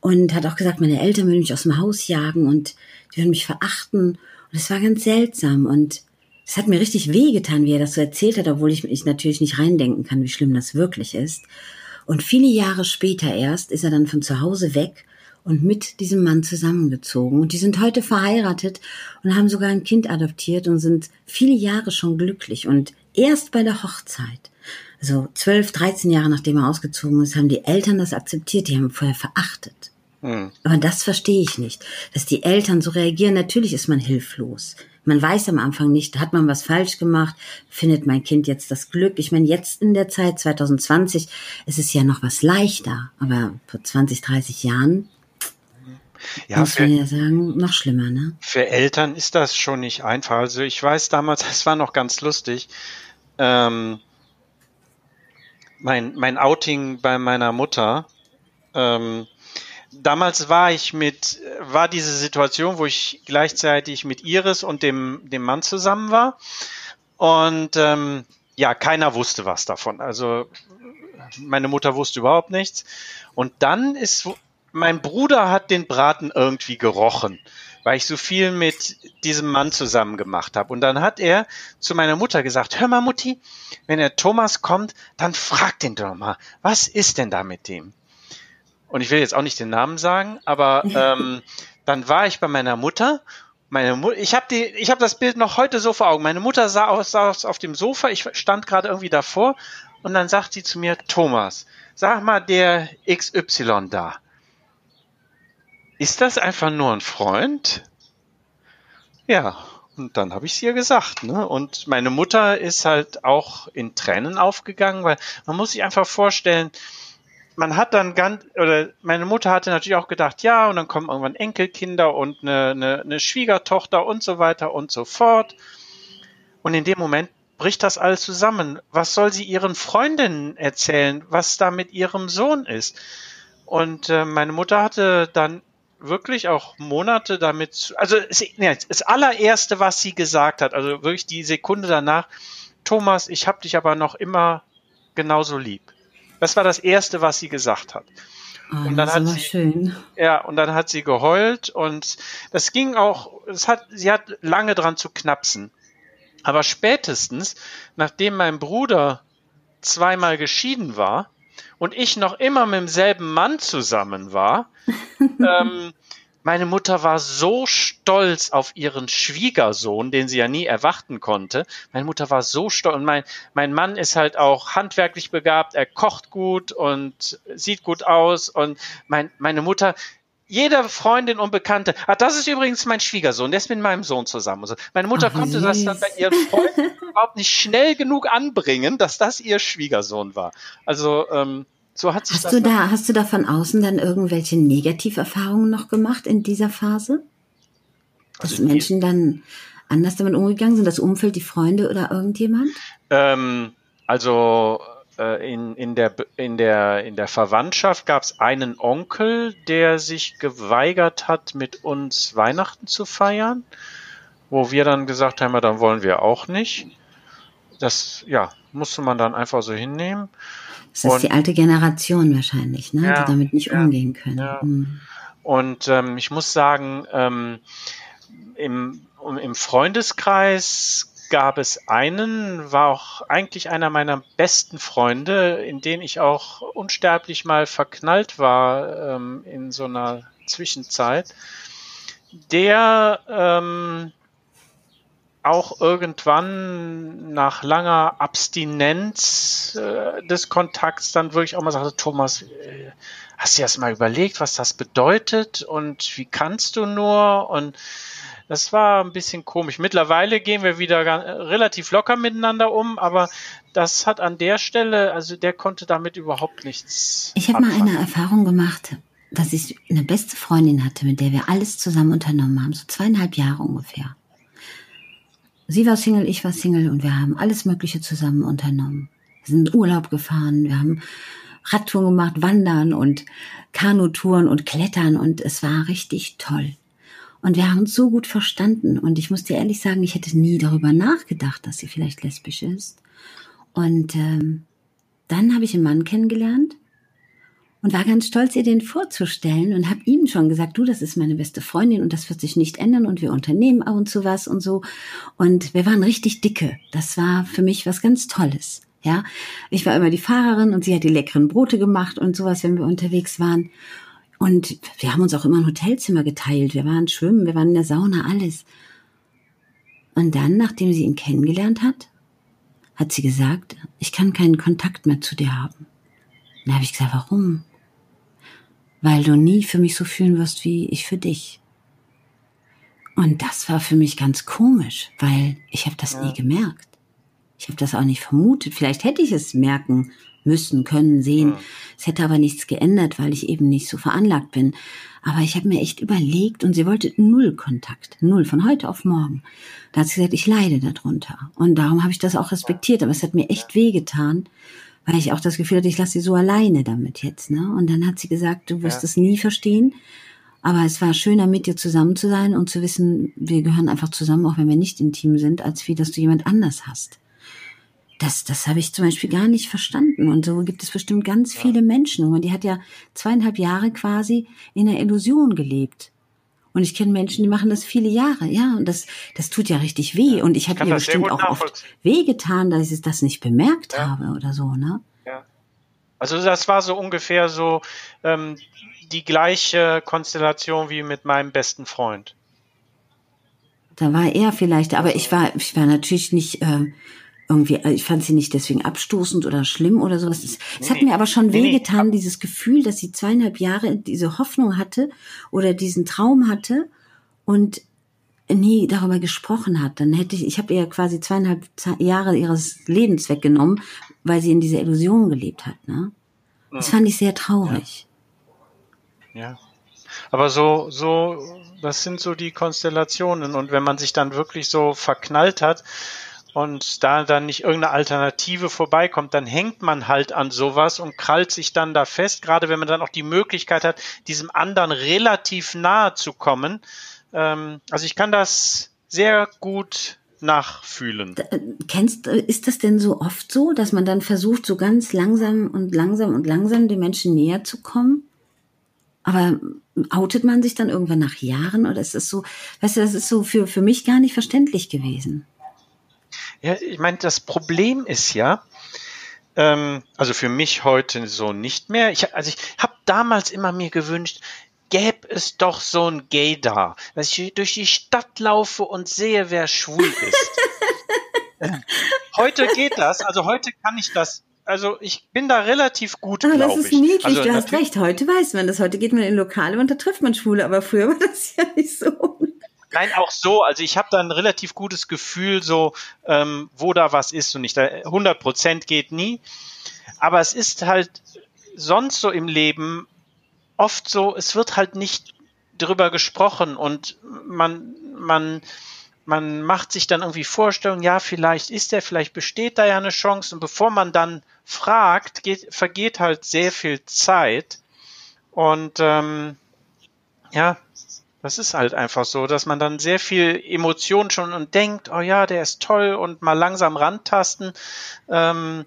und hat auch gesagt, meine Eltern würden mich aus dem Haus jagen und die würden mich verachten und es war ganz seltsam und es hat mir richtig wehgetan, wie er das so erzählt hat, obwohl ich, ich natürlich nicht reindenken kann, wie schlimm das wirklich ist. Und viele Jahre später erst ist er dann von zu Hause weg und mit diesem Mann zusammengezogen. Und die sind heute verheiratet und haben sogar ein Kind adoptiert und sind viele Jahre schon glücklich. Und erst bei der Hochzeit, also zwölf, dreizehn Jahre nachdem er ausgezogen ist, haben die Eltern das akzeptiert. Die haben vorher verachtet. Mhm. Aber das verstehe ich nicht, dass die Eltern so reagieren. Natürlich ist man hilflos. Man weiß am Anfang nicht, hat man was falsch gemacht, findet mein Kind jetzt das Glück. Ich meine, jetzt in der Zeit 2020 ist es ja noch was leichter, aber vor 20, 30 Jahren ja, muss man ja sagen, noch schlimmer, ne? Für Eltern ist das schon nicht einfach. Also ich weiß damals, es war noch ganz lustig. Ähm, mein, mein Outing bei meiner Mutter. Ähm, damals war ich mit, war diese Situation, wo ich gleichzeitig mit Iris und dem, dem Mann zusammen war. Und ähm, ja, keiner wusste was davon. Also meine Mutter wusste überhaupt nichts. Und dann ist, mein Bruder hat den Braten irgendwie gerochen. weil ich so viel mit diesem Mann zusammen gemacht habe. Und dann hat er zu meiner Mutter gesagt, hör mal Mutti, wenn der Thomas kommt, dann frag den doch mal, was ist denn da mit dem? Und ich will jetzt auch nicht den Namen sagen, aber ähm, dann war ich bei meiner Mutter meine Mutter, ich habe die, ich habe das Bild noch heute so vor Augen. Meine Mutter saß, saß auf dem Sofa, ich stand gerade irgendwie davor und dann sagt sie zu mir, Thomas, sag mal der XY da, ist das einfach nur ein Freund? Ja, und dann habe ich es ihr gesagt. Ne? Und meine Mutter ist halt auch in Tränen aufgegangen, weil man muss sich einfach vorstellen, man hat dann ganz, oder meine Mutter hatte natürlich auch gedacht, ja, und dann kommen irgendwann Enkelkinder und eine, eine, eine Schwiegertochter und so weiter und so fort. Und in dem Moment bricht das alles zusammen. Was soll sie ihren Freundinnen erzählen, was da mit ihrem Sohn ist? Und äh, meine Mutter hatte dann wirklich auch Monate damit, also nee, das allererste, was sie gesagt hat, also wirklich die Sekunde danach, Thomas, ich habe dich aber noch immer genauso lieb. Das war das erste, was sie gesagt hat. Oh, und dann hat sie, schön. ja, und dann hat sie geheult und das ging auch, es hat, sie hat lange dran zu knapsen. Aber spätestens, nachdem mein Bruder zweimal geschieden war und ich noch immer mit demselben Mann zusammen war, ähm, meine Mutter war so stolz auf ihren Schwiegersohn, den sie ja nie erwarten konnte. Meine Mutter war so stolz. Und mein, mein Mann ist halt auch handwerklich begabt. Er kocht gut und sieht gut aus. Und mein, meine Mutter, jede Freundin und Bekannte, ah, das ist übrigens mein Schwiegersohn, der ist mit meinem Sohn zusammen. Also meine Mutter Ach, konnte süß. das dann bei ihren Freunden überhaupt nicht schnell genug anbringen, dass das ihr Schwiegersohn war. Also ähm, so hat sich hast du da, hast du da von außen dann irgendwelche Negativerfahrungen noch gemacht in dieser Phase? Dass also Menschen dann anders damit umgegangen sind, das Umfeld, die Freunde oder irgendjemand? Ähm, also äh, in, in, der, in, der, in der Verwandtschaft gab es einen Onkel, der sich geweigert hat, mit uns Weihnachten zu feiern, wo wir dann gesagt haben, ja, dann wollen wir auch nicht. Das ja, musste man dann einfach so hinnehmen. Das ist und, die alte Generation wahrscheinlich, ne? Ja, die damit nicht ja, umgehen können. Ja. Hm. Und ähm, ich muss sagen, ähm, im, im Freundeskreis gab es einen, war auch eigentlich einer meiner besten Freunde, in den ich auch unsterblich mal verknallt war ähm, in so einer Zwischenzeit. Der ähm, auch irgendwann nach langer Abstinenz äh, des Kontakts dann wirklich auch mal sagte, Thomas, äh, hast du das mal überlegt, was das bedeutet und wie kannst du nur? Und das war ein bisschen komisch. Mittlerweile gehen wir wieder relativ locker miteinander um, aber das hat an der Stelle, also der konnte damit überhaupt nichts. Ich habe mal eine Erfahrung gemacht, dass ich eine beste Freundin hatte, mit der wir alles zusammen unternommen haben, so zweieinhalb Jahre ungefähr. Sie war Single, ich war Single und wir haben alles Mögliche zusammen unternommen. Wir sind Urlaub gefahren, wir haben Radtouren gemacht, Wandern und Kanutouren und Klettern und es war richtig toll. Und wir haben uns so gut verstanden und ich muss dir ehrlich sagen, ich hätte nie darüber nachgedacht, dass sie vielleicht lesbisch ist. Und ähm, dann habe ich einen Mann kennengelernt, und war ganz stolz, ihr den vorzustellen und habe ihm schon gesagt, du, das ist meine beste Freundin und das wird sich nicht ändern und wir unternehmen ab und zu was und so. Und wir waren richtig dicke. Das war für mich was ganz Tolles. Ja, ich war immer die Fahrerin und sie hat die leckeren Brote gemacht und sowas, wenn wir unterwegs waren. Und wir haben uns auch immer ein Hotelzimmer geteilt. Wir waren schwimmen, wir waren in der Sauna, alles. Und dann, nachdem sie ihn kennengelernt hat, hat sie gesagt, ich kann keinen Kontakt mehr zu dir haben. Da habe ich gesagt, warum? Weil du nie für mich so fühlen wirst wie ich für dich. Und das war für mich ganz komisch, weil ich habe das ja. nie gemerkt. Ich habe das auch nicht vermutet. Vielleicht hätte ich es merken müssen, können, sehen. Ja. Es hätte aber nichts geändert, weil ich eben nicht so veranlagt bin. Aber ich habe mir echt überlegt und sie wollte null Kontakt, null von heute auf morgen. Da hat sie gesagt, ich leide darunter. Und darum habe ich das auch respektiert. Aber es hat mir echt wehgetan, weil ich auch das Gefühl hatte, ich lasse sie so alleine damit jetzt. Ne? Und dann hat sie gesagt, du wirst ja. es nie verstehen. Aber es war schöner, mit dir zusammen zu sein und zu wissen, wir gehören einfach zusammen, auch wenn wir nicht intim sind, als wie, dass du jemand anders hast. Das, das habe ich zum Beispiel gar nicht verstanden. Und so gibt es bestimmt ganz viele Menschen. Und die hat ja zweieinhalb Jahre quasi in der Illusion gelebt. Und ich kenne Menschen, die machen das viele Jahre, ja, und das, das tut ja richtig weh. Und ich habe ihr bestimmt auch oft wehgetan, dass ich das nicht bemerkt ja. habe oder so, ne? Ja. Also das war so ungefähr so ähm, die gleiche Konstellation wie mit meinem besten Freund. Da war er vielleicht, aber ich war, ich war natürlich nicht äh, irgendwie, äh, ich fand sie nicht deswegen abstoßend oder schlimm oder sowas. Es, es hat mir aber schon nee, wehgetan, nee. dieses Gefühl, dass sie zweieinhalb Jahre diese Hoffnung hatte oder diesen Traum hatte und nie darüber gesprochen hat. Dann hätte ich, ich habe ihr quasi zweieinhalb Jahre ihres Lebens weggenommen, weil sie in dieser Illusion gelebt hat. Ne? Das fand ich sehr traurig. Ja. ja. Aber so, so, das sind so die Konstellationen. Und wenn man sich dann wirklich so verknallt hat, und da dann nicht irgendeine Alternative vorbeikommt, dann hängt man halt an sowas und krallt sich dann da fest, gerade wenn man dann auch die Möglichkeit hat, diesem anderen relativ nahe zu kommen. Ähm, also ich kann das sehr gut nachfühlen. Äh, kennst, äh, ist das denn so oft so, dass man dann versucht, so ganz langsam und langsam und langsam den Menschen näher zu kommen? Aber outet man sich dann irgendwann nach Jahren oder ist es so, weißt du, das ist so für, für mich gar nicht verständlich gewesen. Ja, ich meine, das Problem ist ja, ähm, also für mich heute so nicht mehr. Ich, also ich habe damals immer mir gewünscht, gäbe es doch so ein Gay da, dass ich durch die Stadt laufe und sehe, wer schwul ist. heute geht das, also heute kann ich das also ich bin da relativ gut, ah, Das ist niedlich, also, du hast recht. Heute weiß man das. Heute geht man in Lokale und da trifft man Schwule, aber früher war das ja nicht so. Nein, auch so. Also ich habe da ein relativ gutes Gefühl, so ähm, wo da was ist und nicht. 100 Prozent geht nie. Aber es ist halt sonst so im Leben oft so, es wird halt nicht drüber gesprochen und man, man, man macht sich dann irgendwie Vorstellungen, ja, vielleicht ist der, vielleicht besteht da ja eine Chance und bevor man dann fragt, geht, vergeht halt sehr viel Zeit und ähm, ja, das ist halt einfach so, dass man dann sehr viel Emotion schon und denkt, oh ja, der ist toll und mal langsam rantasten. Ähm,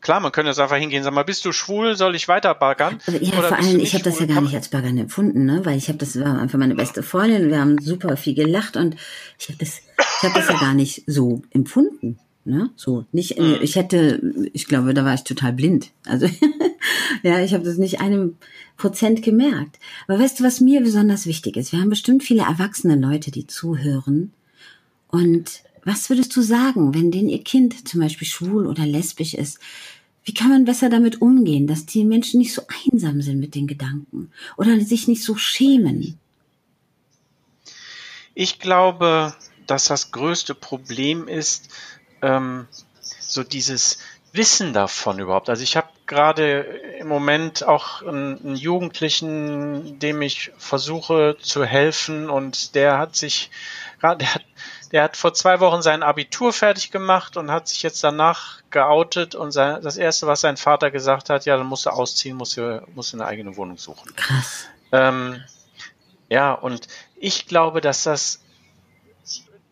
klar, man könnte jetzt einfach hingehen, sag mal, bist du schwul, soll ich weiter baggern? Also, ja, Oder vor allem, ich habe das ja gar nicht als baggern empfunden, ne? weil ich habe das war einfach meine beste Freundin, wir haben super viel gelacht und ich habe das, ich habe das ja gar nicht so empfunden. Ne? So, nicht, mhm. ich hätte, ich glaube, da war ich total blind. Also, ja, ich habe das nicht einem Prozent gemerkt. Aber weißt du, was mir besonders wichtig ist? Wir haben bestimmt viele erwachsene Leute, die zuhören. Und was würdest du sagen, wenn denen ihr Kind zum Beispiel schwul oder lesbisch ist? Wie kann man besser damit umgehen, dass die Menschen nicht so einsam sind mit den Gedanken oder sich nicht so schämen? Ich glaube, dass das größte Problem ist, ähm, so dieses Wissen davon überhaupt. Also ich habe gerade im Moment auch einen, Jugendlichen, dem ich versuche zu helfen und der hat sich gerade, der hat, der hat vor zwei Wochen sein Abitur fertig gemacht und hat sich jetzt danach geoutet und sein, das erste, was sein Vater gesagt hat, ja, dann musst du ausziehen, musst du, musst du eine eigene Wohnung suchen. Krass. Ähm, ja, und ich glaube, dass das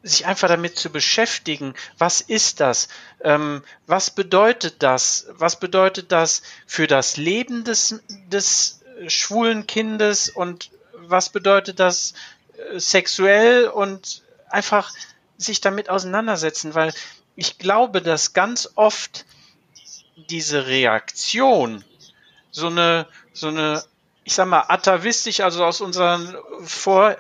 sich einfach damit zu beschäftigen, was ist das? Ähm, was bedeutet das? Was bedeutet das für das Leben des, des schwulen Kindes und was bedeutet das äh, sexuell und einfach sich damit auseinandersetzen, weil ich glaube, dass ganz oft diese Reaktion so eine, so eine ich sag mal, atavistisch, also aus unserer Vor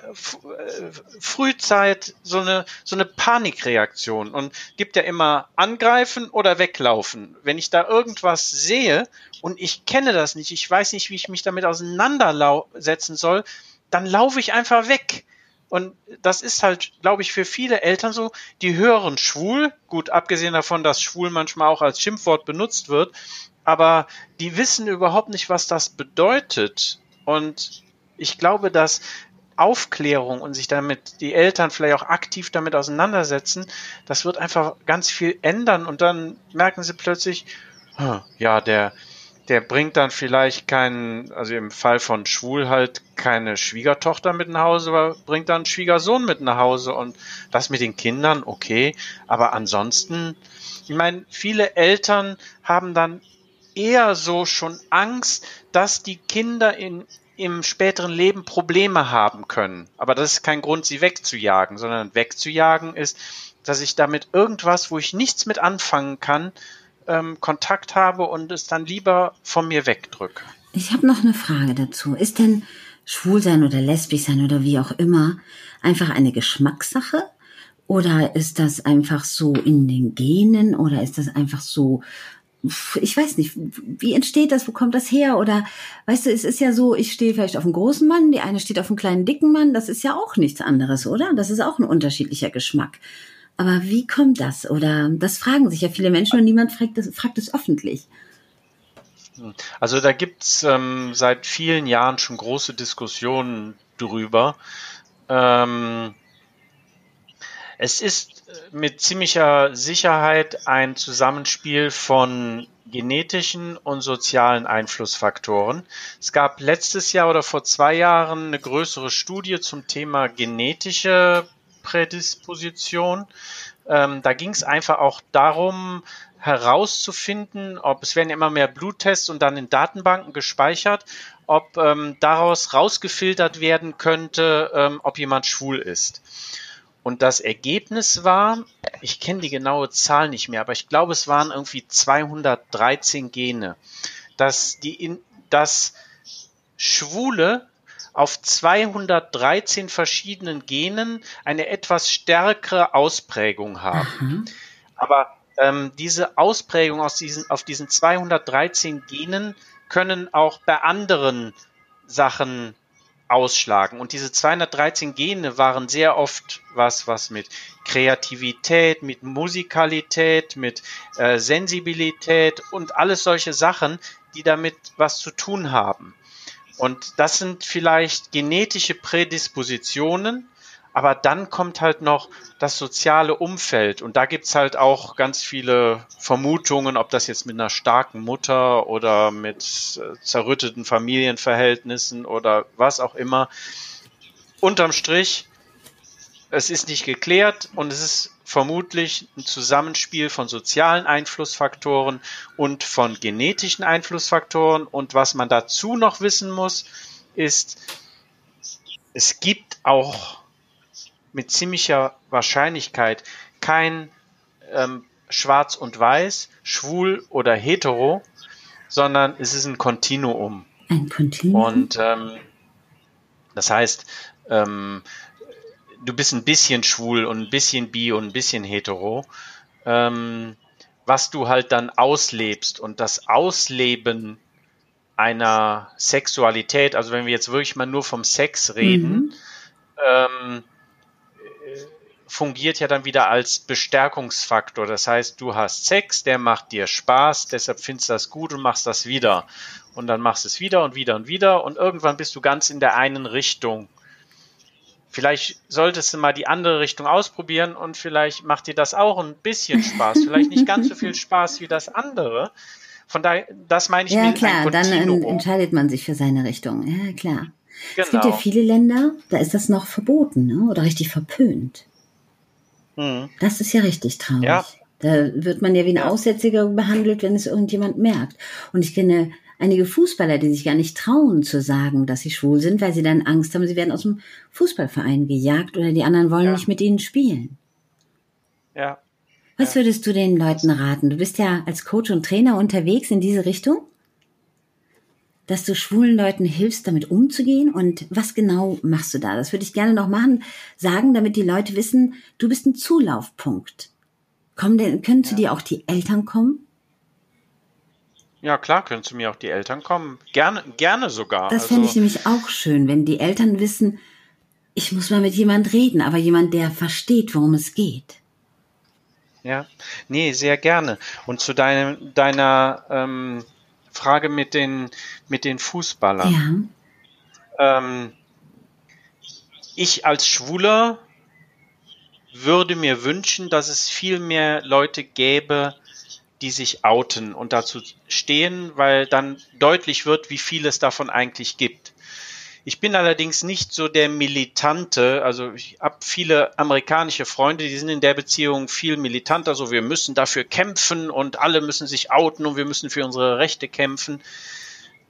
Frühzeit so eine, so eine Panikreaktion und gibt ja immer angreifen oder weglaufen. Wenn ich da irgendwas sehe und ich kenne das nicht, ich weiß nicht, wie ich mich damit auseinandersetzen soll, dann laufe ich einfach weg. Und das ist halt, glaube ich, für viele Eltern so, die hören schwul, gut, abgesehen davon, dass schwul manchmal auch als Schimpfwort benutzt wird, aber die wissen überhaupt nicht, was das bedeutet. Und ich glaube, dass Aufklärung und sich damit die Eltern vielleicht auch aktiv damit auseinandersetzen, das wird einfach ganz viel ändern. Und dann merken sie plötzlich, ja, der, der bringt dann vielleicht keinen, also im Fall von Schwul halt keine Schwiegertochter mit nach Hause, aber bringt dann einen Schwiegersohn mit nach Hause. Und das mit den Kindern, okay, aber ansonsten, ich meine, viele Eltern haben dann eher so schon Angst, dass die Kinder in, im späteren Leben Probleme haben können. Aber das ist kein Grund, sie wegzujagen, sondern wegzujagen ist, dass ich damit irgendwas, wo ich nichts mit anfangen kann, ähm, Kontakt habe und es dann lieber von mir wegdrücke. Ich habe noch eine Frage dazu. Ist denn Schwulsein oder lesbisch sein oder wie auch immer einfach eine Geschmackssache? Oder ist das einfach so in den Genen oder ist das einfach so, ich weiß nicht, wie entsteht das, wo kommt das her? Oder weißt du, es ist ja so, ich stehe vielleicht auf einen großen Mann, die eine steht auf einen kleinen dicken Mann, das ist ja auch nichts anderes, oder? Das ist auch ein unterschiedlicher Geschmack. Aber wie kommt das? Oder das fragen sich ja viele Menschen und niemand fragt es, fragt es öffentlich. Also da gibt's ähm, seit vielen Jahren schon große Diskussionen drüber. Ähm, es ist mit ziemlicher Sicherheit ein Zusammenspiel von genetischen und sozialen Einflussfaktoren. Es gab letztes Jahr oder vor zwei Jahren eine größere Studie zum Thema genetische Prädisposition. Ähm, da ging es einfach auch darum, herauszufinden, ob es werden immer mehr Bluttests und dann in Datenbanken gespeichert, ob ähm, daraus rausgefiltert werden könnte, ähm, ob jemand schwul ist. Und das Ergebnis war, ich kenne die genaue Zahl nicht mehr, aber ich glaube, es waren irgendwie 213 Gene, dass die in, dass Schwule auf 213 verschiedenen Genen eine etwas stärkere Ausprägung haben. Mhm. Aber ähm, diese Ausprägung aus diesen, auf diesen 213 Genen können auch bei anderen Sachen ausschlagen. Und diese 213 Gene waren sehr oft was, was mit Kreativität, mit Musikalität, mit äh, Sensibilität und alles solche Sachen, die damit was zu tun haben. Und das sind vielleicht genetische Prädispositionen, aber dann kommt halt noch das soziale Umfeld und da gibt's halt auch ganz viele Vermutungen, ob das jetzt mit einer starken Mutter oder mit äh, zerrütteten Familienverhältnissen oder was auch immer. Unterm Strich, es ist nicht geklärt und es ist vermutlich ein Zusammenspiel von sozialen Einflussfaktoren und von genetischen Einflussfaktoren. Und was man dazu noch wissen muss, ist, es gibt auch mit ziemlicher Wahrscheinlichkeit kein ähm, Schwarz und Weiß, schwul oder hetero, sondern es ist ein Kontinuum. Ein Kontinuum. Und ähm, das heißt, ähm, du bist ein bisschen schwul und ein bisschen bi und ein bisschen hetero, ähm, was du halt dann auslebst und das Ausleben einer Sexualität, also wenn wir jetzt wirklich mal nur vom Sex reden, mhm. ähm, fungiert ja dann wieder als Bestärkungsfaktor. Das heißt, du hast Sex, der macht dir Spaß, deshalb findest du das gut und machst das wieder. Und dann machst du es wieder und wieder und wieder und irgendwann bist du ganz in der einen Richtung. Vielleicht solltest du mal die andere Richtung ausprobieren und vielleicht macht dir das auch ein bisschen Spaß. Vielleicht nicht ganz so viel Spaß wie das andere. Von daher, das meine ich ja, mit klar, dann entscheidet man sich für seine Richtung. Ja, klar. Genau. Es gibt ja genau. viele Länder, da ist das noch verboten ne? oder richtig verpönt. Mhm. Das ist ja richtig traurig. Ja. Da wird man ja wie ein. Aussätziger behandelt, wenn es irgendjemand merkt. Und ich kenne einige Fußballer, die sich gar nicht trauen zu sagen, dass sie schwul sind, weil sie dann Angst haben, sie werden aus dem Fußballverein gejagt oder die anderen wollen ja. nicht mit ihnen spielen. Ja. Was würdest du den Leuten raten? Du bist ja als Coach und Trainer unterwegs in diese Richtung? Dass du schwulen Leuten hilfst, damit umzugehen? Und was genau machst du da? Das würde ich gerne noch machen, sagen, damit die Leute wissen, du bist ein Zulaufpunkt. Kommen denn, können zu ja. dir auch die Eltern kommen? Ja, klar, können zu mir auch die Eltern kommen. Gerne, gerne sogar. Das also, fände ich nämlich auch schön, wenn die Eltern wissen, ich muss mal mit jemand reden, aber jemand, der versteht, worum es geht. Ja, nee, sehr gerne. Und zu deinem, deiner ähm, Frage mit den, mit den Fußballern. Ja. Ähm, ich als Schwuler würde mir wünschen, dass es viel mehr Leute gäbe, die sich outen und dazu stehen, weil dann deutlich wird, wie viel es davon eigentlich gibt. Ich bin allerdings nicht so der Militante. Also ich habe viele amerikanische Freunde, die sind in der Beziehung viel militanter. So, wir müssen dafür kämpfen und alle müssen sich outen und wir müssen für unsere Rechte kämpfen.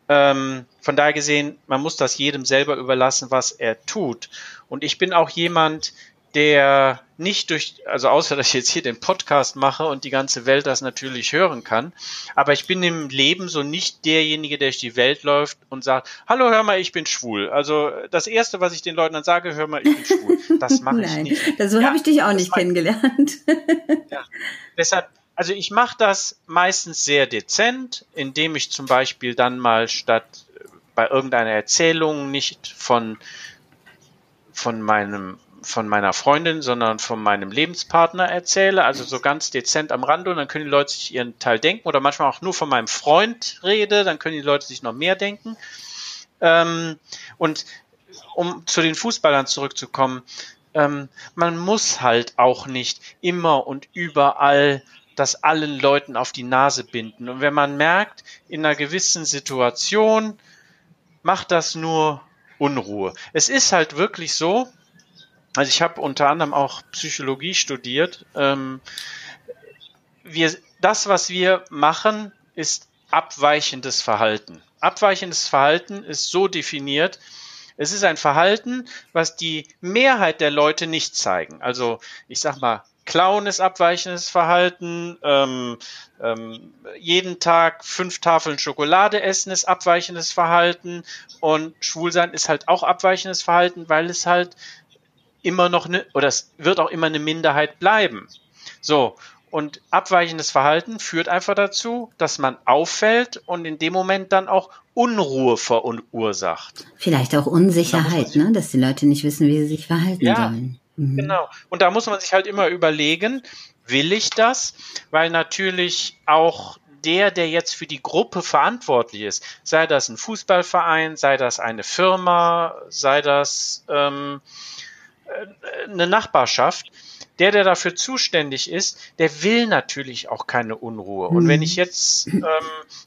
Ähm, von daher gesehen, man muss das jedem selber überlassen, was er tut. Und ich bin auch jemand, der nicht durch, also außer dass ich jetzt hier den Podcast mache und die ganze Welt das natürlich hören kann, aber ich bin im Leben so nicht derjenige, der durch die Welt läuft und sagt, hallo, hör mal, ich bin schwul. Also das Erste, was ich den Leuten dann sage, hör mal, ich bin schwul. Das mache ich nicht. So ja, habe ich dich auch nicht kennengelernt. ja. Deshalb, also ich mache das meistens sehr dezent, indem ich zum Beispiel dann mal statt bei irgendeiner Erzählung nicht von von meinem von meiner Freundin, sondern von meinem Lebenspartner erzähle, also so ganz dezent am Rande und dann können die Leute sich ihren Teil denken oder manchmal auch nur von meinem Freund rede, dann können die Leute sich noch mehr denken. Ähm, und um zu den Fußballern zurückzukommen, ähm, man muss halt auch nicht immer und überall das allen Leuten auf die Nase binden. Und wenn man merkt, in einer gewissen Situation macht das nur Unruhe. Es ist halt wirklich so, also ich habe unter anderem auch Psychologie studiert. Ähm, wir, das, was wir machen, ist abweichendes Verhalten. Abweichendes Verhalten ist so definiert, es ist ein Verhalten, was die Mehrheit der Leute nicht zeigen. Also ich sag mal, Klauen ist abweichendes Verhalten, ähm, ähm, jeden Tag fünf Tafeln Schokolade essen ist abweichendes Verhalten und Schwulsein ist halt auch abweichendes Verhalten, weil es halt immer noch eine, oder es wird auch immer eine Minderheit bleiben. So. Und abweichendes Verhalten führt einfach dazu, dass man auffällt und in dem Moment dann auch Unruhe verursacht. Vielleicht auch Unsicherheit, ne? dass die Leute nicht wissen, wie sie sich verhalten ja, sollen. Mhm. Genau. Und da muss man sich halt immer überlegen, will ich das? Weil natürlich auch der, der jetzt für die Gruppe verantwortlich ist, sei das ein Fußballverein, sei das eine Firma, sei das ähm, äh, eine Nachbarschaft, der, der dafür zuständig ist, der will natürlich auch keine Unruhe. Und wenn ich mhm. jetzt ähm,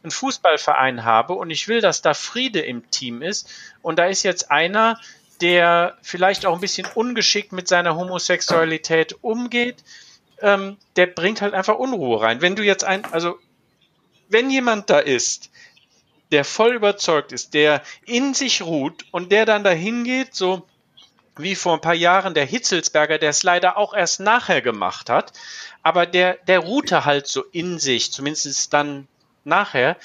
einen Fußballverein habe und ich will, dass da Friede im Team ist und da ist jetzt einer, der vielleicht auch ein bisschen ungeschickt mit seiner Homosexualität umgeht, ähm, der bringt halt einfach Unruhe rein. Wenn du jetzt ein, also wenn jemand da ist, der voll überzeugt ist, der in sich ruht und der dann dahin geht, so, wie vor ein paar Jahren der Hitzelsberger, der es leider auch erst nachher gemacht hat, aber der, der ruhte halt so in sich, zumindest dann nachher,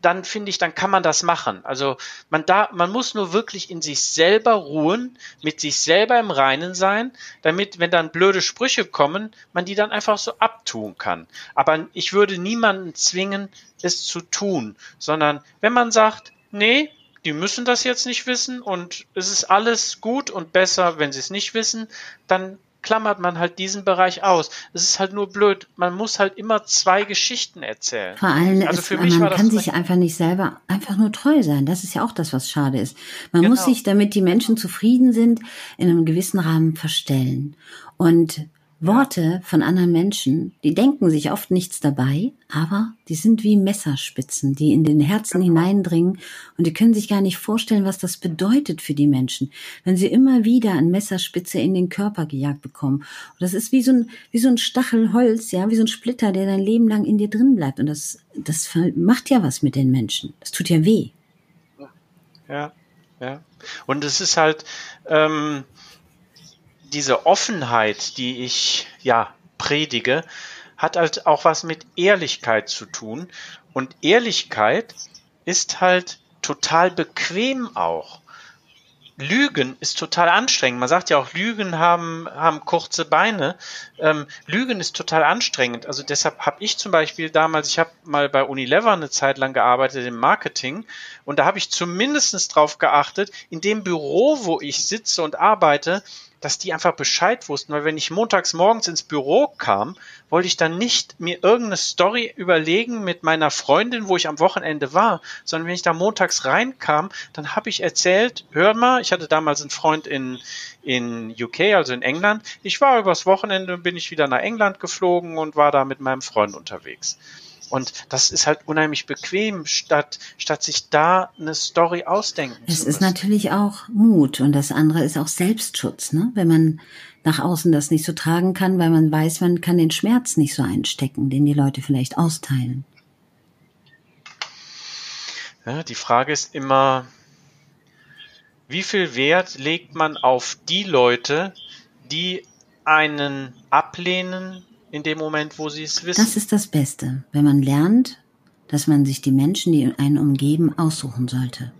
dann finde ich, dann kann man das machen. Also man da, man muss nur wirklich in sich selber ruhen, mit sich selber im Reinen sein, damit, wenn dann blöde Sprüche kommen, man die dann einfach so abtun kann. Aber ich würde niemanden zwingen, es zu tun, sondern wenn man sagt, nee, die müssen das jetzt nicht wissen und es ist alles gut und besser, wenn sie es nicht wissen, dann klammert man halt diesen Bereich aus. Es ist halt nur blöd. Man muss halt immer zwei Geschichten erzählen. Vor allem, also für ist, mich man kann sich einfach nicht selber einfach nur treu sein. Das ist ja auch das, was schade ist. Man genau. muss sich, damit die Menschen zufrieden sind, in einem gewissen Rahmen verstellen. Und Worte von anderen Menschen, die denken sich oft nichts dabei, aber die sind wie Messerspitzen, die in den Herzen genau. hineindringen und die können sich gar nicht vorstellen, was das bedeutet für die Menschen, wenn sie immer wieder eine Messerspitze in den Körper gejagt bekommen. Und das ist wie so ein, wie so ein Stachel Holz, ja, wie so ein Splitter, der dein Leben lang in dir drin bleibt. Und das, das macht ja was mit den Menschen. Das tut ja weh. Ja, ja. Und es ist halt, ähm, diese Offenheit, die ich ja predige, hat halt auch was mit Ehrlichkeit zu tun. Und Ehrlichkeit ist halt total bequem auch. Lügen ist total anstrengend. Man sagt ja auch, Lügen haben, haben kurze Beine. Ähm, Lügen ist total anstrengend. Also deshalb habe ich zum Beispiel damals, ich habe mal bei Unilever eine Zeit lang gearbeitet im Marketing und da habe ich zumindest drauf geachtet, in dem Büro, wo ich sitze und arbeite, dass die einfach Bescheid wussten, weil wenn ich montags morgens ins Büro kam, wollte ich dann nicht mir irgendeine Story überlegen mit meiner Freundin, wo ich am Wochenende war, sondern wenn ich da montags reinkam, dann habe ich erzählt, hör mal, ich hatte damals einen Freund in, in UK, also in England, ich war übers Wochenende, bin ich wieder nach England geflogen und war da mit meinem Freund unterwegs. Und das ist halt unheimlich bequem, statt, statt sich da eine Story ausdenken es ist natürlich auch Mut und das andere ist auch Selbstschutz, ne? Wenn man nach außen das nicht so tragen kann, weil man weiß, man kann den Schmerz nicht so einstecken, den die Leute vielleicht austeilen. Ja, die Frage ist immer, wie viel Wert legt man auf die Leute, die einen ablehnen in dem Moment, wo sie es wissen? Das ist das Beste, wenn man lernt, dass man sich die Menschen, die einen umgeben, aussuchen sollte.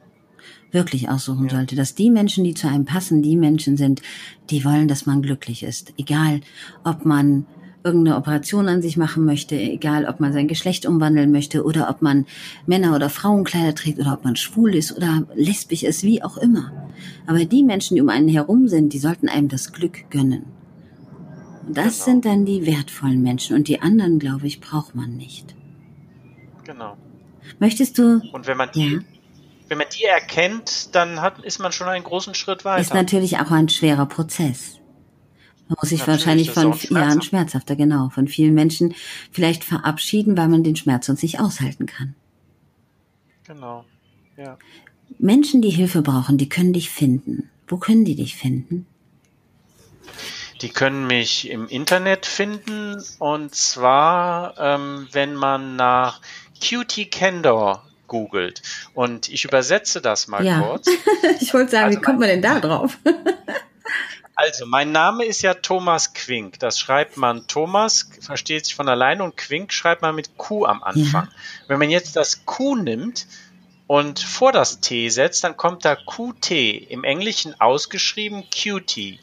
Wirklich aussuchen Ja. sollte, dass die Menschen, die zu einem passen, die Menschen sind, die wollen, dass man glücklich ist. Egal, ob man irgendeine Operation an sich machen möchte, egal, ob man sein Geschlecht umwandeln möchte oder ob man Männer- oder Frauenkleider trägt oder ob man schwul ist oder lesbisch ist, wie auch immer. Aber die Menschen, die um einen herum sind, die sollten einem das Glück gönnen. Das Genau. sind dann die wertvollen Menschen und die anderen, glaube ich, braucht man nicht. Genau. Möchtest du, Und wenn man die, ja, wenn man die erkennt, dann hat, ist man schon einen großen Schritt weiter. ist natürlich auch ein schwerer Prozess. Man muss sich Natürlich, wahrscheinlich von auch Jahren schmerzhaft. schmerzhafter, genau, von vielen Menschen vielleicht verabschieden, weil man den Schmerz uns nicht aushalten kann. Genau. Ja. Menschen, die Hilfe brauchen, die können dich finden. Wo können die dich finden? Die können mich im Internet finden und zwar, ähm, wenn man nach Cutie Candor googelt. Und ich übersetze das mal Ja. kurz. Ich wollte sagen, Also wie kommt man denn da drauf? Also, mein Name ist ja Thomas Quink. Das schreibt man Thomas, versteht sich von alleine, und Quink schreibt man mit Q am Anfang. Wenn man jetzt das Q nimmt und vor das T setzt, dann kommt da QT, im Englischen ausgeschrieben Cutie.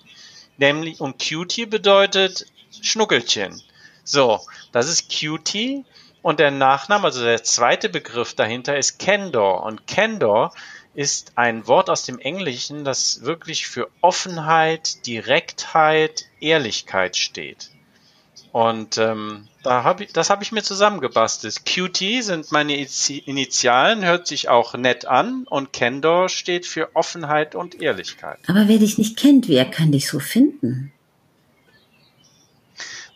Nämlich, und Cutie bedeutet Schnuckelchen. So, das ist Cutie. Und der Nachname, also der zweite Begriff dahinter ist Candor. Und Candor ist ein Wort aus dem Englischen, das wirklich für Offenheit, Direktheit, Ehrlichkeit steht. Und ähm, da hab ich, das habe ich mir zusammengebastelt. QT sind meine Initialen, hört sich auch nett an. Und Candor steht für Offenheit und Ehrlichkeit. Aber wer dich nicht kennt, wer kann dich so finden?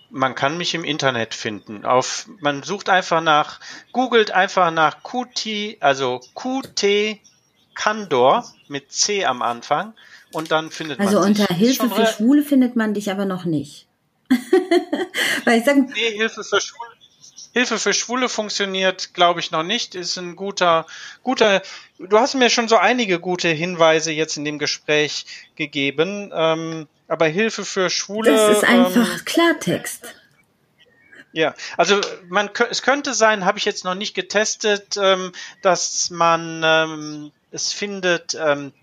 Man kann mich im Internet finden. Auf, man sucht einfach nach, googelt einfach nach QT, also QT Candor mit C am Anfang und dann findet Also man sich. unter Hilfe für Schwule findet man dich aber noch nicht. Weil ich sage, Nee, Hilfe für Schwule. Hilfe für Schwule funktioniert, glaube ich, noch nicht. Ist ein guter, guter. Du hast mir schon so einige gute Hinweise jetzt in dem Gespräch gegeben. Ähm, aber Hilfe für Schwule. das ist ähm, einfach Klartext. Ja, also man es könnte sein, habe ich jetzt noch nicht getestet, ähm, dass man ähm, es findet, ähm,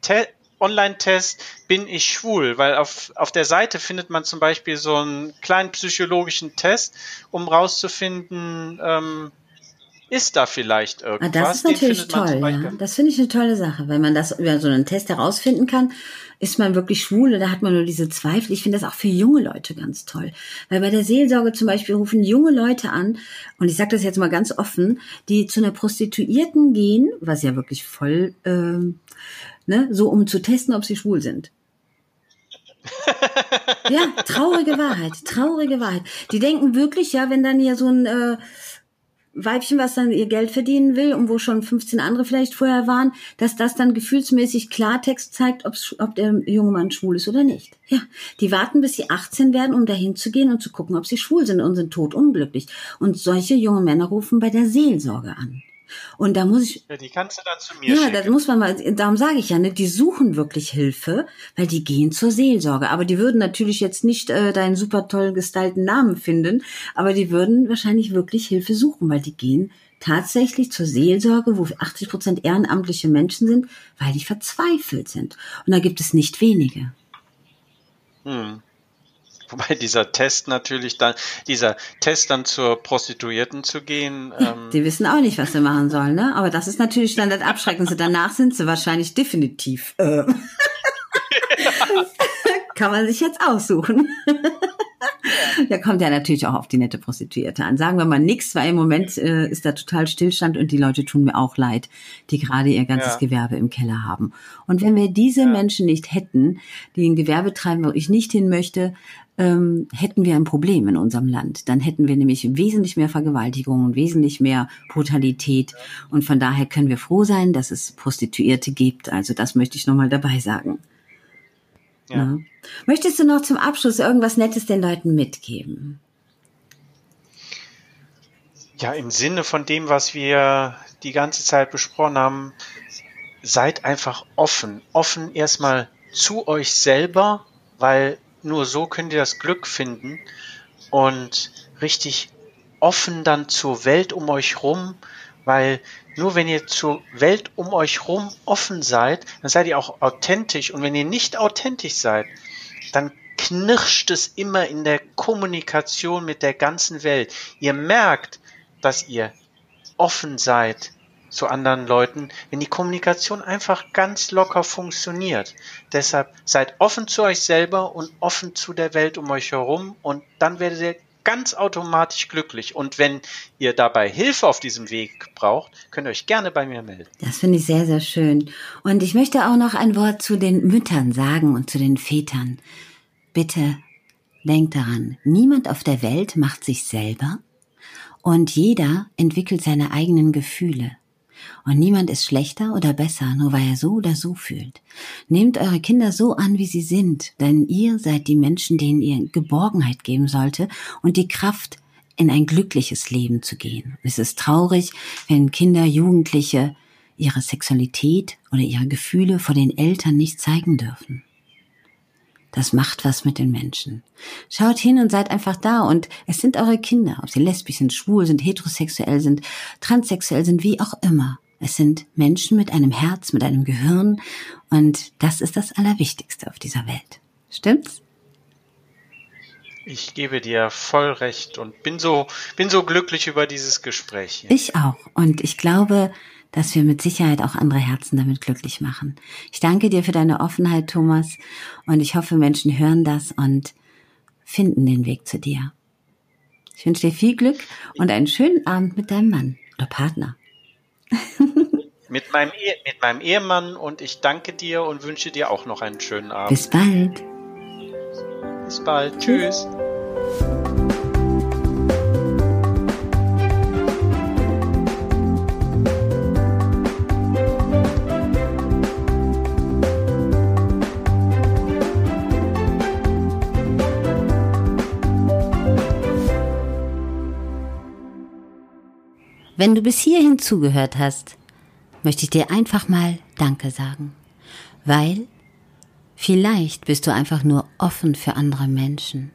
Online-Test, bin ich schwul, weil auf, auf der Seite findet man zum Beispiel so einen kleinen psychologischen Test, um rauszufinden, ähm, ist da vielleicht Ah, irgendwas. das ist natürlich toll, ja. Das finde ich eine tolle Sache. Wenn man das über so einen Test herausfinden kann, ist man wirklich schwul oder hat man nur diese Zweifel. Ich finde das auch für junge Leute ganz toll. Weil bei der Seelsorge zum Beispiel rufen junge Leute an, und ich sage das jetzt mal ganz offen, die zu einer Prostituierten gehen, was ja wirklich voll, ähm, ne, so um zu testen, ob sie schwul sind. Ja, traurige Wahrheit, traurige Wahrheit. Die denken wirklich, ja, wenn dann hier so ein äh, Weibchen, was dann ihr Geld verdienen will und wo schon 15 andere vielleicht vorher waren, dass das dann gefühlsmäßig Klartext zeigt, ob's, ob der junge Mann schwul ist oder nicht. Ja, die warten, bis sie 18 werden, um dahin zu gehen und zu gucken, ob sie schwul sind und sind totunglücklich. Und solche junge Männer rufen bei der Seelsorge an. Und da muss ich, Ja, die kannst du dann zu mir ja, schicken. das muss man mal, darum sage ich ja, ne, die suchen wirklich Hilfe, weil die gehen zur Seelsorge. Aber die würden natürlich jetzt nicht äh, deinen super toll gestylten Namen finden, aber die würden wahrscheinlich wirklich Hilfe suchen, weil die gehen tatsächlich zur Seelsorge, wo 80 Prozent ehrenamtliche Menschen sind, weil die verzweifelt sind. Und da gibt es nicht wenige. Hm. Wobei dieser Test natürlich dann, dieser Test dann zur Prostituierten zu gehen, ähm, Die wissen auch nicht, was sie machen sollen, ne? Aber das ist natürlich dann das Abschreckendste. Danach sind sie wahrscheinlich definitiv. Äh, kann man sich jetzt aussuchen. Da kommt ja natürlich auch auf die nette Prostituierte an. Sagen wir mal nichts, weil im Moment äh, ist da total Stillstand und die Leute tun mir auch leid, die gerade ihr ganzes ja. Gewerbe im Keller haben. Und wenn wir diese ja. Menschen nicht hätten, die ein Gewerbe treiben, wo ich nicht hin möchte, ähm, hätten wir ein Problem in unserem Land. Dann hätten wir nämlich wesentlich mehr Vergewaltigungen, wesentlich mehr Brutalität. Und von daher können wir froh sein, dass es Prostituierte gibt. Also das möchte ich nochmal dabei sagen. Ja. ja. Möchtest du noch zum Abschluss irgendwas Nettes den Leuten mitgeben? Ja, im Sinne von dem, was wir die ganze Zeit besprochen haben, seid einfach offen. Offen erstmal zu euch selber, weil nur so könnt ihr das Glück finden und richtig offen dann zur Welt um euch rum, weil nur wenn ihr zur Welt um euch rum offen seid, dann seid ihr auch authentisch. Und wenn ihr nicht authentisch seid, dann knirscht es immer in der Kommunikation mit der ganzen Welt. Ihr merkt, dass ihr offen seid zu anderen Leuten, wenn die Kommunikation einfach ganz locker funktioniert. Deshalb seid offen zu euch selber und offen zu der Welt um euch herum und dann werdet ihr ganz automatisch glücklich. Und wenn ihr dabei Hilfe auf diesem Weg braucht, könnt ihr euch gerne bei mir melden. Das finde ich sehr, sehr schön. Und ich möchte auch noch ein Wort zu den Müttern sagen und zu den Vätern. Bitte denkt daran, niemand auf der Welt macht sich selber und jeder entwickelt seine eigenen Gefühle. Und niemand ist schlechter oder besser, nur weil er so oder so fühlt. Nehmt eure Kinder so an, wie sie sind, denn ihr seid die Menschen, denen ihr Geborgenheit geben sollte und die Kraft, in ein glückliches Leben zu gehen. Es ist traurig, wenn Kinder, Jugendliche ihre Sexualität oder ihre Gefühle vor den Eltern nicht zeigen dürfen. Das macht was mit den Menschen. Schaut hin und seid einfach da und es sind eure Kinder, ob sie lesbisch sind, schwul sind, heterosexuell sind, transsexuell sind, wie auch immer. Es sind Menschen mit einem Herz, mit einem Gehirn und das ist das Allerwichtigste auf dieser Welt. Stimmt's? Ich gebe dir voll recht und bin so, bin so glücklich über dieses Gespräch. Hier. Ich auch. Und ich glaube, dass wir mit Sicherheit auch andere Herzen damit glücklich machen. Ich danke dir für deine Offenheit, Thomas, und ich hoffe, Menschen hören das und finden den Weg zu dir. Ich wünsche dir viel Glück und einen schönen Abend mit deinem Mann oder Partner. mit, meinem e mit meinem Ehemann und ich danke dir und wünsche dir auch noch einen schönen Abend. Bis bald. Bis bald. Tschüss. Wenn du bis hierhin zugehört hast, möchte ich dir einfach mal Danke sagen, weil vielleicht bist du einfach nur offen für andere Menschen.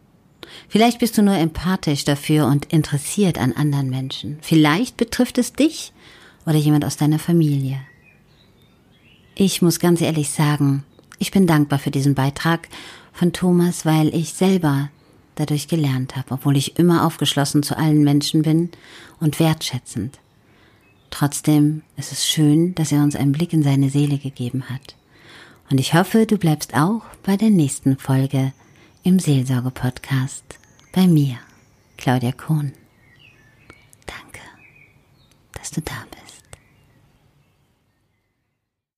Vielleicht bist du nur empathisch dafür und interessiert an anderen Menschen. Vielleicht betrifft es dich oder jemand aus deiner Familie. Ich muss ganz ehrlich sagen, ich bin dankbar für diesen Beitrag von Thomas, weil ich selber dadurch gelernt habe, obwohl ich immer aufgeschlossen zu allen Menschen bin und wertschätzend. Trotzdem ist es schön, dass er uns einen Blick in seine Seele gegeben hat. Und ich hoffe, du bleibst auch bei der nächsten Folge im Seelsorge-Podcast bei mir, Claudia Kohn. Danke, dass du da bist.